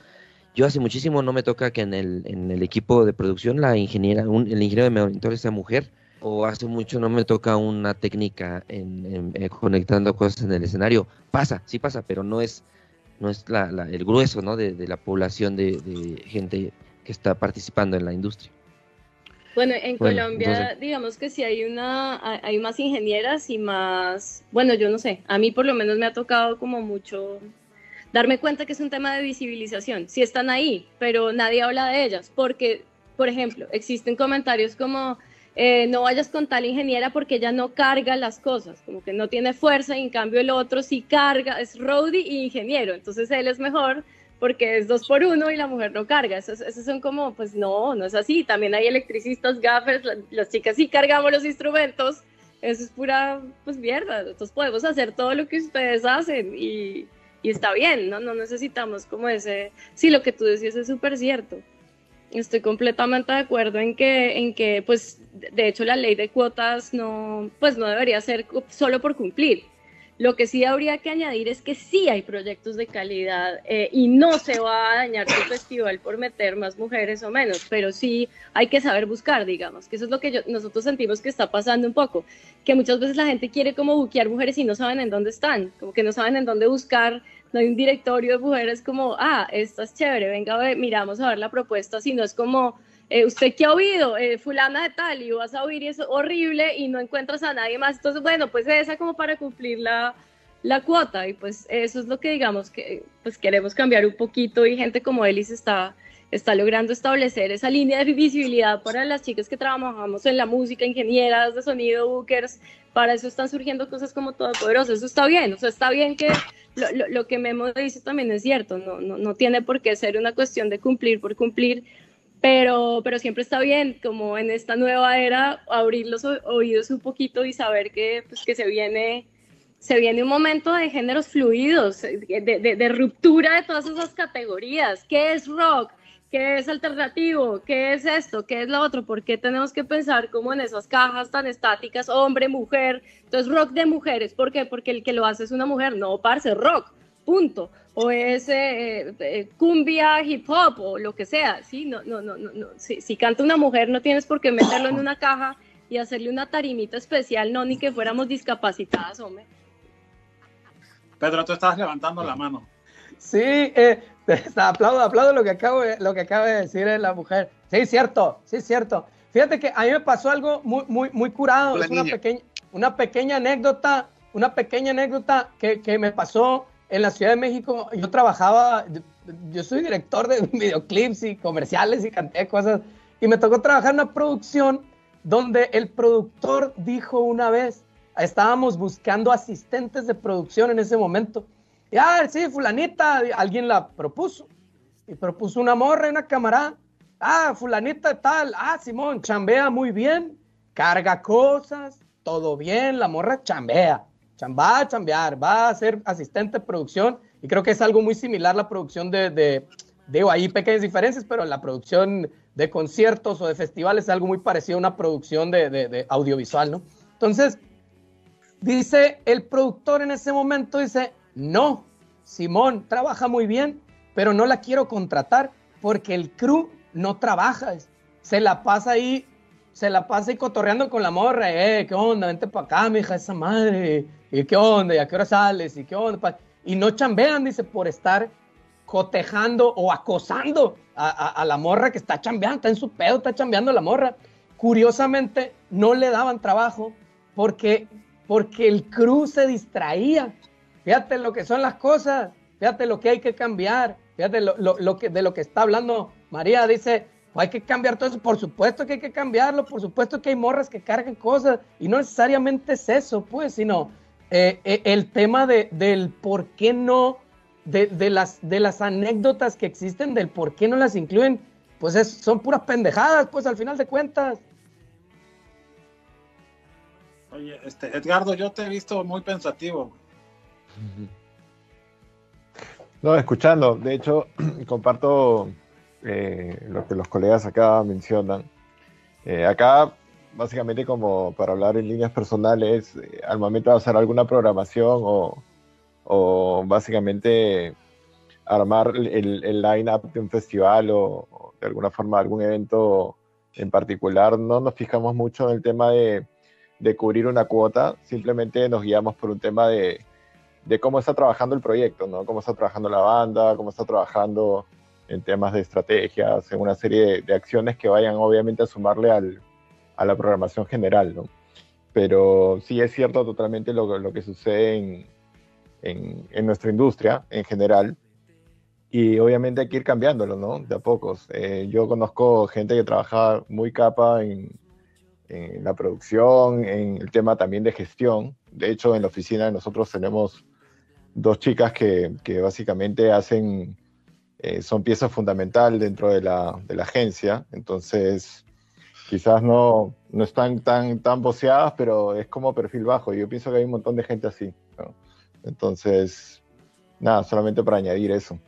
Yo hace muchísimo no me toca que en el, en el equipo de producción la ingeniera, un- el ingeniero de monitores sea mujer, o hace mucho no me toca una técnica en, en- eh, conectando cosas en el escenario. Pasa, sí pasa, pero no es, no es la, la- el grueso ¿no? de, de la población de, de gente que está participando en la industria. Bueno, en Bueno, Colombia, entonces- digamos que sí hay una, hay más ingenieras y más, bueno, yo no sé, a mí por lo menos me ha tocado como mucho darme cuenta que es un tema de visibilización. Sí están ahí, pero nadie habla de ellas, porque, por ejemplo, existen comentarios como eh, no vayas con tal ingeniera porque ella no carga las cosas, como que no tiene fuerza y en cambio el otro sí carga, es roadie y ingeniero, entonces él es mejor porque es dos por uno y la mujer no carga. Esos, esos son como, pues no, no es así. También hay electricistas, gaffers, la- las chicas sí cargamos los instrumentos. Eso es pura, pues mierda. Nosotros podemos hacer todo lo que ustedes hacen y, y está bien, ¿no? No necesitamos como ese, sí, lo que tú decías es súper cierto. Estoy completamente de acuerdo en que, en que, pues, de hecho la ley de cuotas no, pues, no debería ser solo por cumplir. Lo que sí habría que añadir es que sí hay proyectos de calidad eh, y no se va a dañar tu festival por meter más mujeres o menos, pero sí hay que saber buscar, digamos, que eso es lo que nosotros sentimos que está pasando un poco, que muchas veces la gente quiere como buquear mujeres y no saben en dónde están, como que no saben en dónde buscar, no hay un directorio de mujeres como, ah, esta es chévere, venga, ve, miramos a ver la propuesta, sino es como, eh, ¿usted qué ha oído? Eh, fulana de tal, y vas a oír y es horrible y no encuentras a nadie más, entonces, bueno, pues esa como para cumplir la, la cuota, y pues eso es lo que digamos que pues queremos cambiar un poquito y gente como Elis está está logrando establecer esa línea de visibilidad para las chicas que trabajamos en la música, ingenieras de sonido, bookers, para eso están surgiendo cosas como Todopoderoso, eso está bien, o sea, está bien que lo, lo, lo que Memo dice también es cierto, no, no, no tiene por qué ser una cuestión de cumplir por cumplir, pero, pero siempre está bien, como en esta nueva era, abrir los oídos un poquito y saber que, pues, que se viene se viene un momento de géneros fluidos, de, de- de ruptura de todas esas categorías. ¿Qué es rock? ¿Qué es alternativo? ¿Qué es esto? ¿Qué es lo otro? ¿Por qué tenemos que pensar como en esas cajas tan estáticas, hombre, mujer? Entonces, rock de mujeres. ¿Por qué? Porque el que lo hace es una mujer. No, parce, rock. Punto. O es eh, eh, cumbia, hip hop o lo que sea. ¿sí? No, no, no, no, no. Si, si canta una mujer, no tienes por qué meterlo en una caja y hacerle una tarimita especial, no, ni que fuéramos discapacitadas, hombre. Pedro, tú estabas levantando la mano. Sí, eh, *laughs* aplaudo, aplaudo lo que, acabo de, lo que acaba de decir eh, la mujer. Sí, cierto, sí, cierto. Fíjate que a mí me pasó algo muy, muy, muy curado. La es una niña. pequeña, una pequeña anécdota, una pequeña anécdota que, que me pasó en la Ciudad de México. Yo trabajaba, yo, soy director de *laughs* videoclips y comerciales y canté cosas. Y me tocó trabajar en una producción donde el productor dijo una vez, estábamos buscando asistentes de producción en ese momento. Y, ah, sí, fulanita, alguien la propuso. Y propuso una morra una camarada. Ah, fulanita tal. Ah, Simón, chambea muy bien. Carga cosas. Todo bien. La morra chambea. Va a chambear. Va a ser asistente de producción. Y creo que es algo muy similar la producción de, de digo, pequeñas diferencias, pero la producción de conciertos o de festivales es algo muy parecido a una producción de, de- de audiovisual, ¿no? Entonces, dice el productor en ese momento, dice, no, Simón trabaja muy bien, pero no la quiero contratar porque el crew no trabaja, se la pasa ahí, se la pasa ahí cotorreando con la morra, eh, ¿qué onda? Vente para acá, mija, esa madre, ¿y qué onda? ¿Y a qué hora sales? ¿Y qué onda? pa-?" Y no chambean, dice, por estar cotejando o acosando a, a- a la morra que está chambeando, está en su pedo, está chambeando la morra. Curiosamente, no le daban trabajo porque, porque el crew se distraía. Fíjate lo que son las cosas, fíjate lo que hay que cambiar, fíjate lo, lo- lo que, de lo que está hablando María. Dice, "Pues hay que cambiar todo eso, por supuesto que hay que cambiarlo, por supuesto que hay morras que cargan cosas y no necesariamente es eso, pues, sino eh, eh, el tema de, del por qué no, de, de las, de las anécdotas que existen, del por qué no las incluyen, pues es- son puras pendejadas, pues al final de cuentas. Oye, este, Edgardo, yo te he visto muy pensativo. No, escuchando. De hecho, *clears throat* comparto eh, lo que los colegas acá mencionan. Eh, acá, básicamente, como para hablar en líneas personales, eh, al momento de hacer alguna programación o, o básicamente armar el, el line-up de un festival o, de alguna forma algún evento en particular, no nos fijamos mucho en el tema de, de cubrir una cuota, simplemente nos guiamos por un tema de, de cómo está trabajando el proyecto, ¿no? Cómo está trabajando la banda, cómo está trabajando en temas de estrategias, en una serie de, de acciones que vayan obviamente a sumarle al, a la programación general, ¿no? Pero sí es cierto totalmente lo, lo que sucede en, en, en nuestra industria en general. Y obviamente hay que ir cambiándolo, ¿no? De a pocos. Eh, yo conozco gente que trabaja muy capa en, en la producción, en el tema también de gestión. De hecho, en la oficina nosotros tenemos dos chicas que, que básicamente hacen, eh, son pieza fundamental dentro de la, de la agencia. Entonces, quizás no, no están tan, tan voceadas, pero es como perfil bajo. Yo pienso que hay un montón de gente así. ¿no? Entonces, nada, solamente para añadir eso.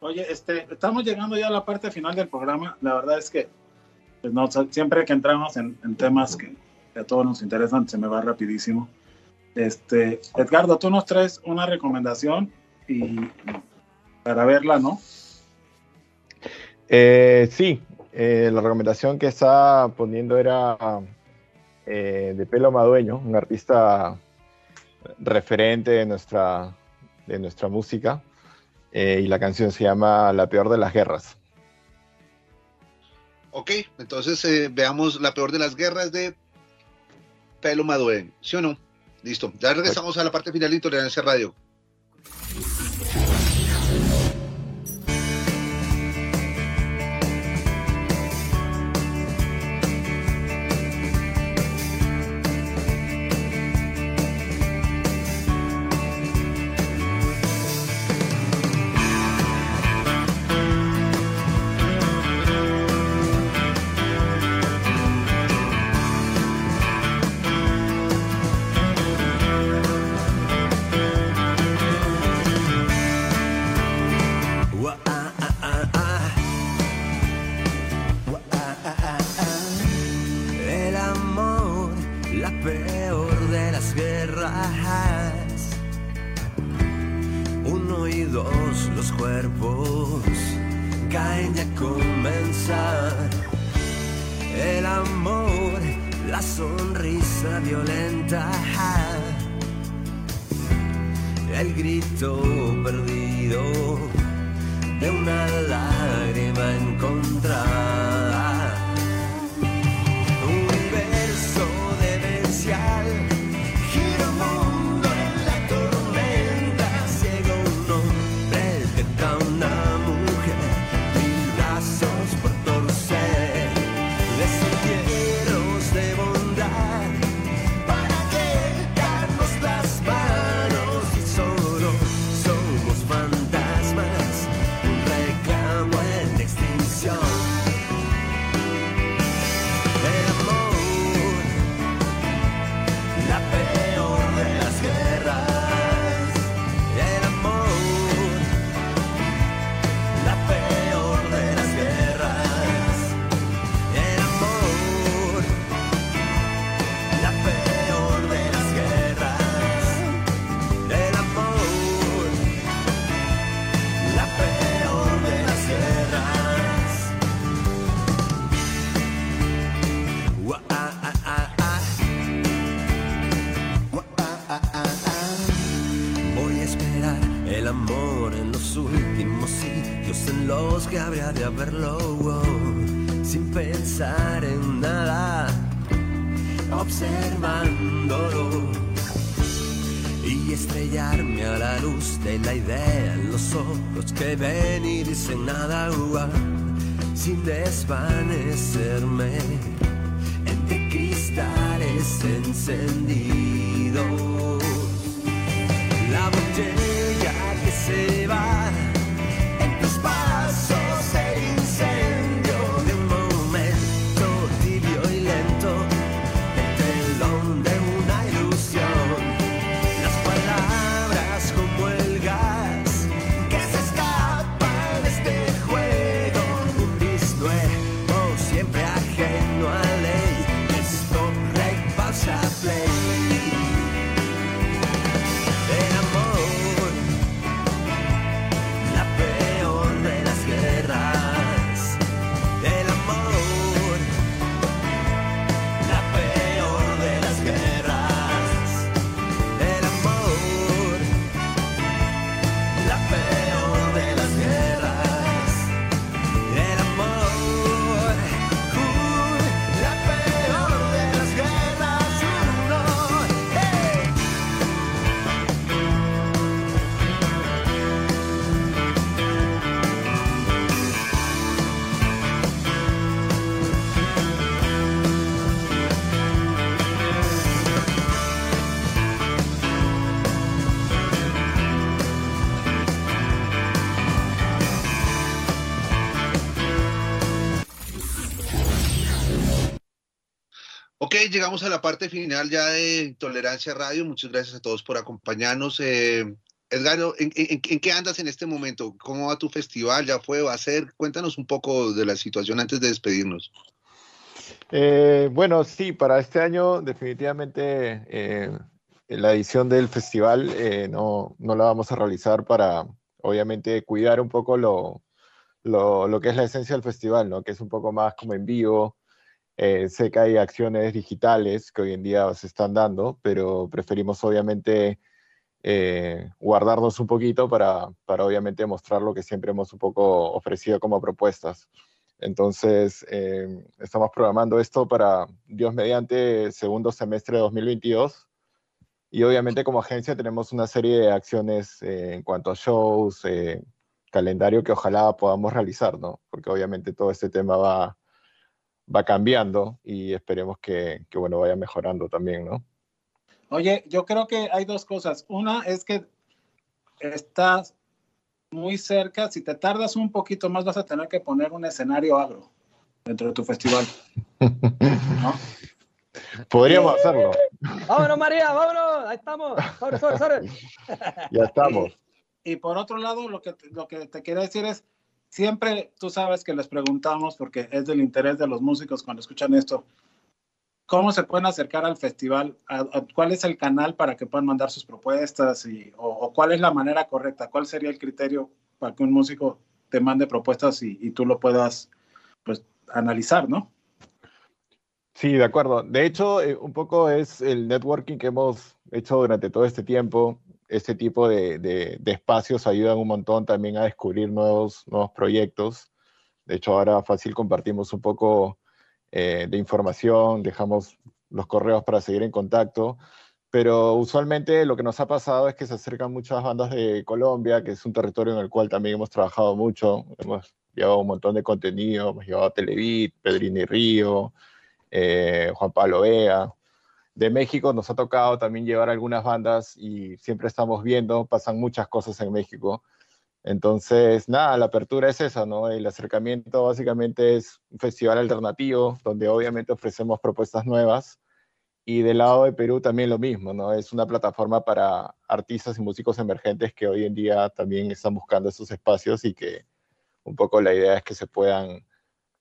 Oye, este, estamos llegando ya a la parte final del programa. La verdad es que pues, no, siempre que entramos en, en temas que, que a todos nos interesan, se me va rapidísimo. Este, Edgardo, tú nos traes una recomendación y para verla, ¿no? Eh, sí, eh, la recomendación que estaba poniendo era eh, de Pelo Madueño, un artista referente de nuestra, de nuestra música, eh, y la canción se llama La peor de las guerras. Ok, entonces veamos la peor de las guerras de Pelo Maduén, ¿sí o no? Listo, ya regresamos a la parte final de Intolerancia Radio. Llegamos a la parte final ya de Intolerancia Radio. Muchas gracias a todos por acompañarnos. Eh, Edgardo, ¿en, en- en qué andas en este momento? ¿Cómo va tu festival? ¿Ya fue? ¿Va a ser? Cuéntanos un poco de la situación antes de despedirnos. Eh, bueno, sí, para este año definitivamente eh, la edición del festival eh, no, no la vamos a realizar para, obviamente, cuidar un poco lo, lo, lo que es la esencia del festival, ¿no? Que es un poco más como en vivo. Eh, sé que hay acciones digitales que hoy en día se están dando, pero preferimos obviamente eh, guardarnos un poquito para, para obviamente mostrar lo que siempre hemos un poco ofrecido como propuestas. Entonces, eh, estamos programando esto para Dios mediante segundo semestre de 2022. Y obviamente como agencia tenemos una serie de acciones eh, en cuanto a shows, eh, calendario que ojalá podamos realizar, ¿no? Porque obviamente todo este tema va, va cambiando y esperemos que, que, bueno, vaya mejorando también, ¿no? Oye, yo creo que hay dos cosas. Una es que estás muy cerca. Si te tardas un poquito más, vas a tener que poner un escenario agro dentro de tu festival. *laughs* ¿no? Podríamos hacerlo. Vámonos, María, vámonos. Ahí estamos. Sobre, sobre, sobre. Ya estamos. Y por otro lado, lo que, lo que te quería decir es, siempre tú sabes que les preguntamos, porque es del interés de los músicos cuando escuchan esto, ¿cómo se pueden acercar al festival? ¿A, a, cuál es el canal para que puedan mandar sus propuestas? Y, o, cuál es la manera correcta? ¿Cuál sería el criterio para que un músico te mande propuestas y, y tú lo puedas pues, analizar, ¿no? Sí, de acuerdo. De hecho, eh, un poco es el networking que hemos hecho durante todo este tiempo. Este tipo de, de, de, espacios ayudan un montón también a descubrir nuevos, nuevos proyectos. De hecho, ahora fácil compartimos un poco eh, de información, dejamos los correos para seguir en contacto, pero usualmente lo que nos ha pasado es que se acercan muchas bandas de Colombia, que es un territorio en el cual también hemos trabajado mucho, hemos llevado un montón de contenido, hemos llevado a Televit, Pedrini Río, eh, Juan Pablo Vega. De México nos ha tocado también llevar algunas bandas y siempre estamos viendo, pasan muchas cosas en México. Entonces, nada, la apertura es esa, ¿no? El acercamiento básicamente es un festival alternativo donde obviamente ofrecemos propuestas nuevas y del lado de Perú también lo mismo, ¿no? Es una plataforma para artistas y músicos emergentes que hoy en día también están buscando esos espacios y que un poco la idea es que se puedan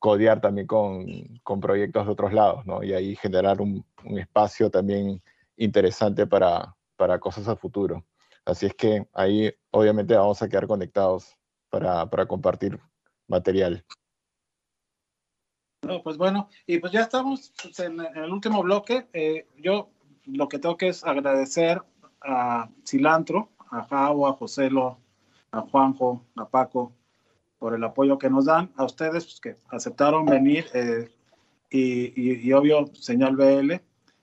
codear también con, con proyectos de otros lados, ¿no? Y ahí generar un, un espacio también interesante para, para cosas a futuro. Así es que ahí obviamente vamos a quedar conectados para, para compartir material. No, pues bueno, y pues ya estamos en, el último bloque. Eh, yo lo que tengo que es agradecer a Cilantro, a Javo, a Joselo, a Juanjo, a Paco, por el apoyo que nos dan, a ustedes pues, que aceptaron venir eh, y, y, y, obvio señal BL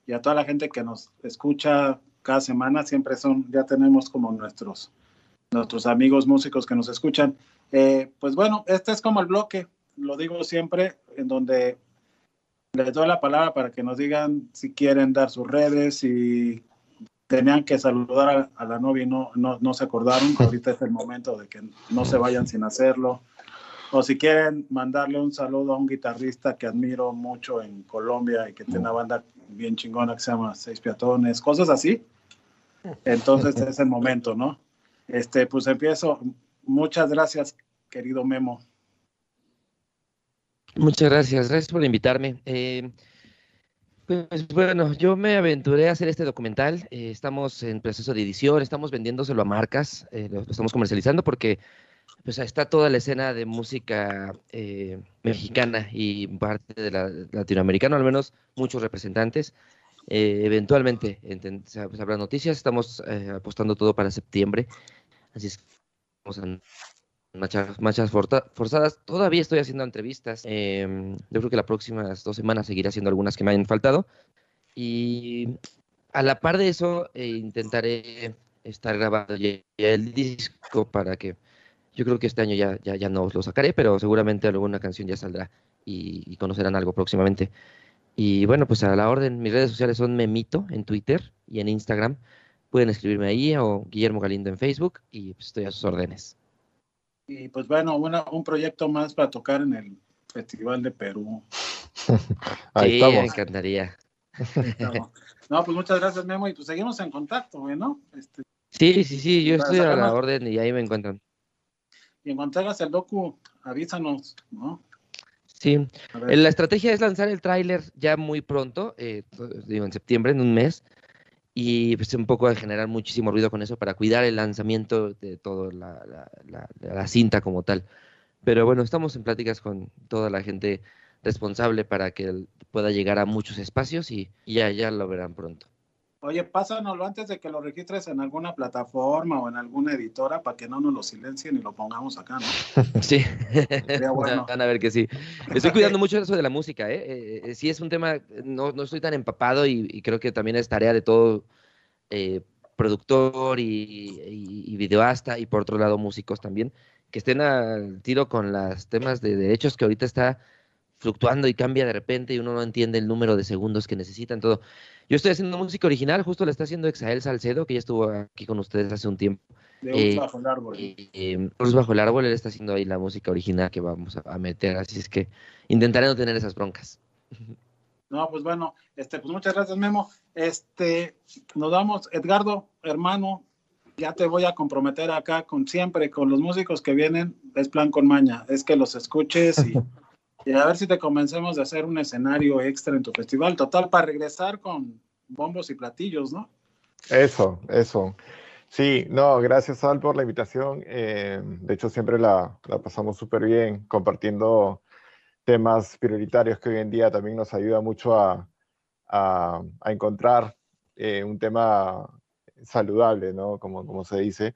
y a toda la gente que nos escucha cada semana, siempre son, ya tenemos como nuestros, nuestros amigos músicos que nos escuchan. Eh, pues bueno, este es como el bloque, lo digo siempre, en donde les doy la palabra para que nos digan si quieren dar sus redes, si tenían que saludar a, a la novia y no, no, no, se acordaron, *laughs* ahorita es el momento de que no se vayan sin hacerlo. O si quieren mandarle un saludo a un guitarrista que admiro mucho en Colombia y que tiene una banda bien chingona que se llama Seis Peatones, cosas así. Entonces es el momento, ¿no? Este, pues empiezo. Muchas gracias, querido Memo. Muchas gracias, gracias por invitarme. Eh, pues bueno, yo me aventuré a hacer este documental. Eh, estamos en proceso de edición, estamos vendiéndoselo a marcas, eh, lo estamos comercializando porque pues está toda la escena de música eh, mexicana y parte de la latinoamericana, al menos muchos representantes. eventualmente pues, habrá noticias, estamos apostando todo para septiembre, así es que vamos a marchas, forzadas. Todavía estoy haciendo entrevistas. Eh, yo creo que las próximas dos semanas seguiré haciendo algunas que me hayan faltado. Y a la par de eso, eh, intentaré estar grabando ya el disco para que yo creo que este año ya, ya, ya no os lo sacaré, pero seguramente alguna canción ya saldrá y, y, conocerán algo próximamente. Y bueno, pues a la orden, mis redes sociales son Memito en Twitter y en Instagram. Pueden escribirme ahí o Guillermo Galindo en Facebook y pues estoy a sus órdenes. Y pues bueno, una, un proyecto más para tocar en el Festival de Perú. *laughs* Ahí sí, estamos. me encantaría. No, no, pues muchas gracias, Memo, y pues seguimos en contacto, güey, ¿no? Este, Sí, sí, sí, yo estoy a la orden y ahí me encuentran. Y en cuanto hagas el docu, avísanos, ¿no? Sí, la estrategia es lanzar el tráiler ya muy pronto, eh, digo, en septiembre, en un mes, y pues un poco de generar muchísimo ruido con eso para cuidar el lanzamiento de toda la, la- la- cinta como tal. Pero bueno, estamos en pláticas con toda la gente responsable para que pueda llegar a muchos espacios y, y ya, ya lo verán pronto. Oye, pásanoslo antes de que lo registres en alguna plataforma o en alguna editora para que no nos lo silencien y lo pongamos acá, ¿no? *laughs* Sí, Sería bueno. van a ver que sí. Estoy cuidando *laughs* mucho eso de la música, ¿eh? Eh, eh, sí es un tema, no, no estoy tan empapado y, y creo que también es tarea de todo eh, productor y, y, y videoasta y por otro lado músicos también, que estén al tiro con los temas de derechos que ahorita está fluctuando y cambia de repente y uno no entiende el número de segundos que necesitan, todo. Yo estoy haciendo música original, justo la está haciendo Exael Salcedo, que ya estuvo aquí con ustedes hace un tiempo. De Eh, un bajo el árbol. eh, Luz bajo el árbol, él está haciendo ahí la música original que vamos a, a meter, así es que intentaré no tener esas broncas. No, pues bueno, este, pues muchas gracias, Memo. Este, nos vamos, Edgardo, hermano, ya te voy a comprometer acá con siempre, con los músicos que vienen, es plan con maña, es que los escuches y, *laughs* y a ver si te convencemos de hacer un escenario extra en tu festival, total, para regresar con bombos y platillos, ¿no? Eso, eso. Sí, no, gracias Al por la invitación. Eh, de hecho, siempre la, la pasamos súper bien compartiendo temas prioritarios que hoy en día también nos ayuda mucho a, a- encontrar eh, un tema saludable, ¿no? Como, como se dice.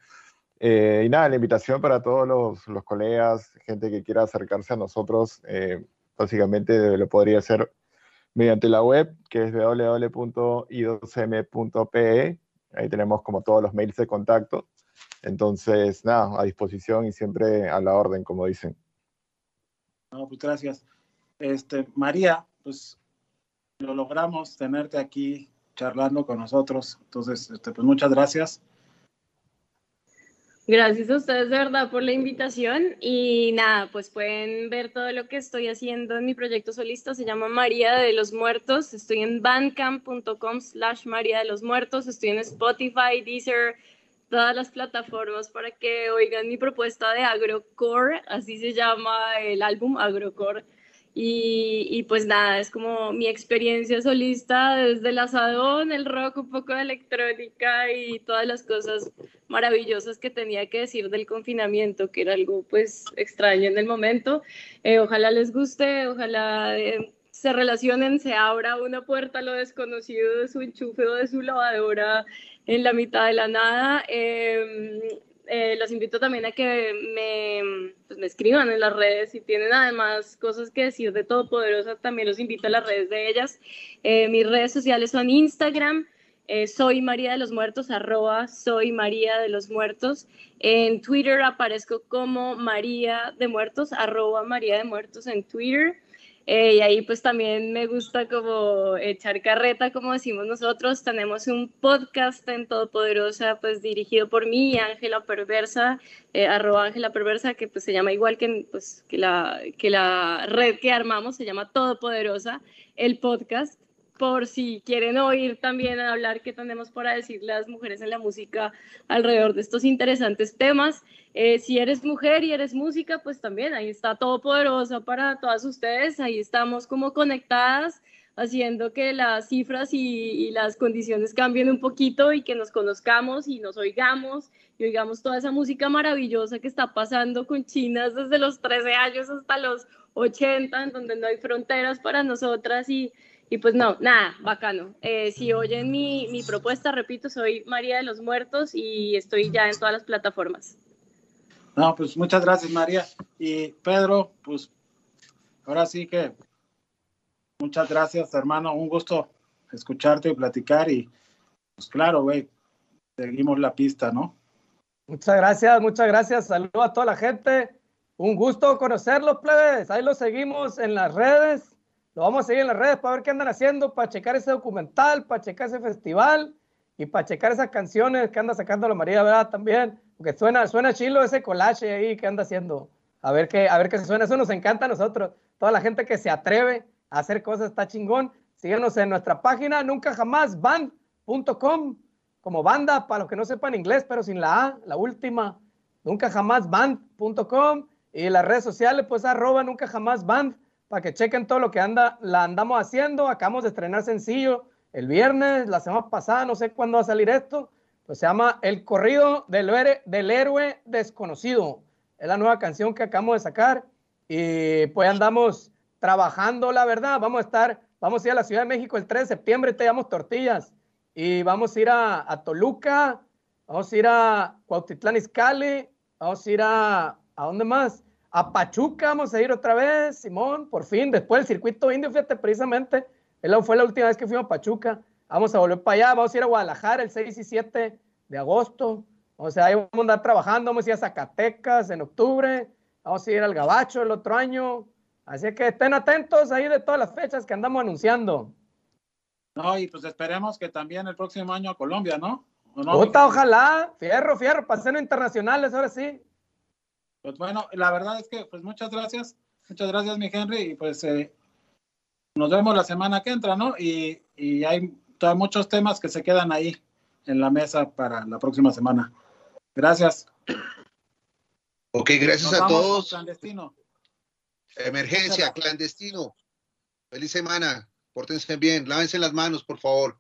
Eh, y nada, la invitación para todos los, colegas, gente que quiera acercarse a nosotros, eh, básicamente lo podría hacer mediante la web, que es www.i2m.pe. Ahí tenemos como todos los mails de contacto. Entonces, nada, a disposición y siempre a la orden, como dicen. No, pues gracias. Este, María, pues lo logramos tenerte aquí charlando con nosotros, entonces, este, pues muchas gracias. Gracias a ustedes de verdad por la invitación. Y nada, pues pueden ver todo lo que estoy haciendo en mi proyecto solista, se llama María de los Muertos, estoy en bandcamp.com slash María de los Muertos, estoy en Spotify, Deezer, todas las plataformas para que oigan mi propuesta de agrocore, así se llama el álbum agrocore. Y, y pues nada, es como mi experiencia solista desde el asadón, el rock, un poco de electrónica y todas las cosas maravillosas que tenía que decir del confinamiento, que era algo pues extraño en el momento. Eh, ojalá les guste, ojalá eh, se relacionen, se abra una puerta a lo desconocido de su enchufe o de su lavadora en la mitad de la nada. Eh, eh, los invito también a que me, pues, me escriban en las redes si tienen además cosas que decir de Todopoderosa, también los invito a las redes de ellas. Eh, mis redes sociales son Instagram, eh, soy María de los Muertos, arroba soy María de los Muertos. En Twitter aparezco como María de Muertos, arroba María de Muertos en Twitter. Eh, y ahí pues también me gusta como echar carreta, como decimos nosotros. Tenemos un podcast en Todopoderosa, pues dirigido por mí, Ángela Perversa, eh, arroba Ángela Perversa, que pues se llama igual que, pues, que, la, que la red que armamos, se llama Todopoderosa, el podcast por si quieren oír también hablar qué tenemos para decir las mujeres en la música alrededor de estos interesantes temas. Eh, si eres mujer y eres música, pues también ahí está Todopoderosa para todas ustedes. Ahí estamos como conectadas, haciendo que las cifras y, las condiciones cambien un poquito y que nos conozcamos y nos oigamos y oigamos toda esa música maravillosa que está pasando con chinas desde los 13 años hasta los 80, en donde no hay fronteras para nosotras y y pues no, nada, bacano. Eh, si oyen mi, mi, propuesta, repito, soy María de los Muertos y estoy ya en todas las plataformas. No, pues muchas gracias, María. Y Pedro, pues ahora sí que muchas gracias, hermano. Un gusto escucharte y platicar. Y pues claro, güey, seguimos la pista, ¿no? Muchas gracias, muchas gracias. Saludos a toda la gente. Un gusto conocerlos, plebes. Ahí los seguimos en las redes. Lo vamos a seguir en las redes para ver qué andan haciendo, para checar ese documental, para checar ese festival y para checar esas canciones que anda sacando la María, ¿verdad? También, porque suena, suena chilo ese collage ahí que anda haciendo. A ver qué, a ver qué se suena. Eso nos encanta a nosotros. Toda la gente que se atreve a hacer cosas está chingón. Síguenos en nuestra página, nunca jamás, van.com. como banda, para los que no sepan inglés, pero sin la A, la última, nunca jamás band.com y las redes sociales, pues arroba nunca jamás band, para que chequen todo lo que anda, la andamos haciendo. Acabamos de estrenar sencillo el viernes, la semana pasada, no sé cuándo va a salir esto, pues se llama El corrido del, del héroe desconocido. Es la nueva canción que acabamos de sacar y pues andamos trabajando, la verdad. Vamos a estar, vamos a ir a la Ciudad de México el 3 de septiembre, te damos tortillas y vamos a ir a, a Toluca, vamos a ir a Cuautitlán Izcalli, vamos a ir a, ¿a dónde más? A Pachuca vamos a ir otra vez, Simón, por fin, después del circuito indio, fíjate, precisamente, fue la última vez que fuimos a Pachuca, vamos a volver para allá, vamos a ir a Guadalajara el 6 y 7 de agosto, o sea, ahí vamos a andar trabajando, vamos a ir a Zacatecas en octubre, vamos a ir al Gabacho el otro año, así que estén atentos ahí de todas las fechas que andamos anunciando. No, y pues esperemos que también el próximo año a Colombia, ¿no? ¿O no, Puta, ojalá, fierro, fierro, paseo internacionales, ahora sí. Pues bueno, la verdad es que pues muchas gracias, muchas gracias mi Henry y pues eh, nos vemos la semana que entra, ¿no? Y, y hay muchos temas que se quedan ahí en la mesa para la próxima semana. Gracias. Ok, gracias Nos a todos. Clandestino. Emergencia, clandestino. Feliz semana. Pórtense bien. Lávense las manos, por favor.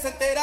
Ciudades enteras,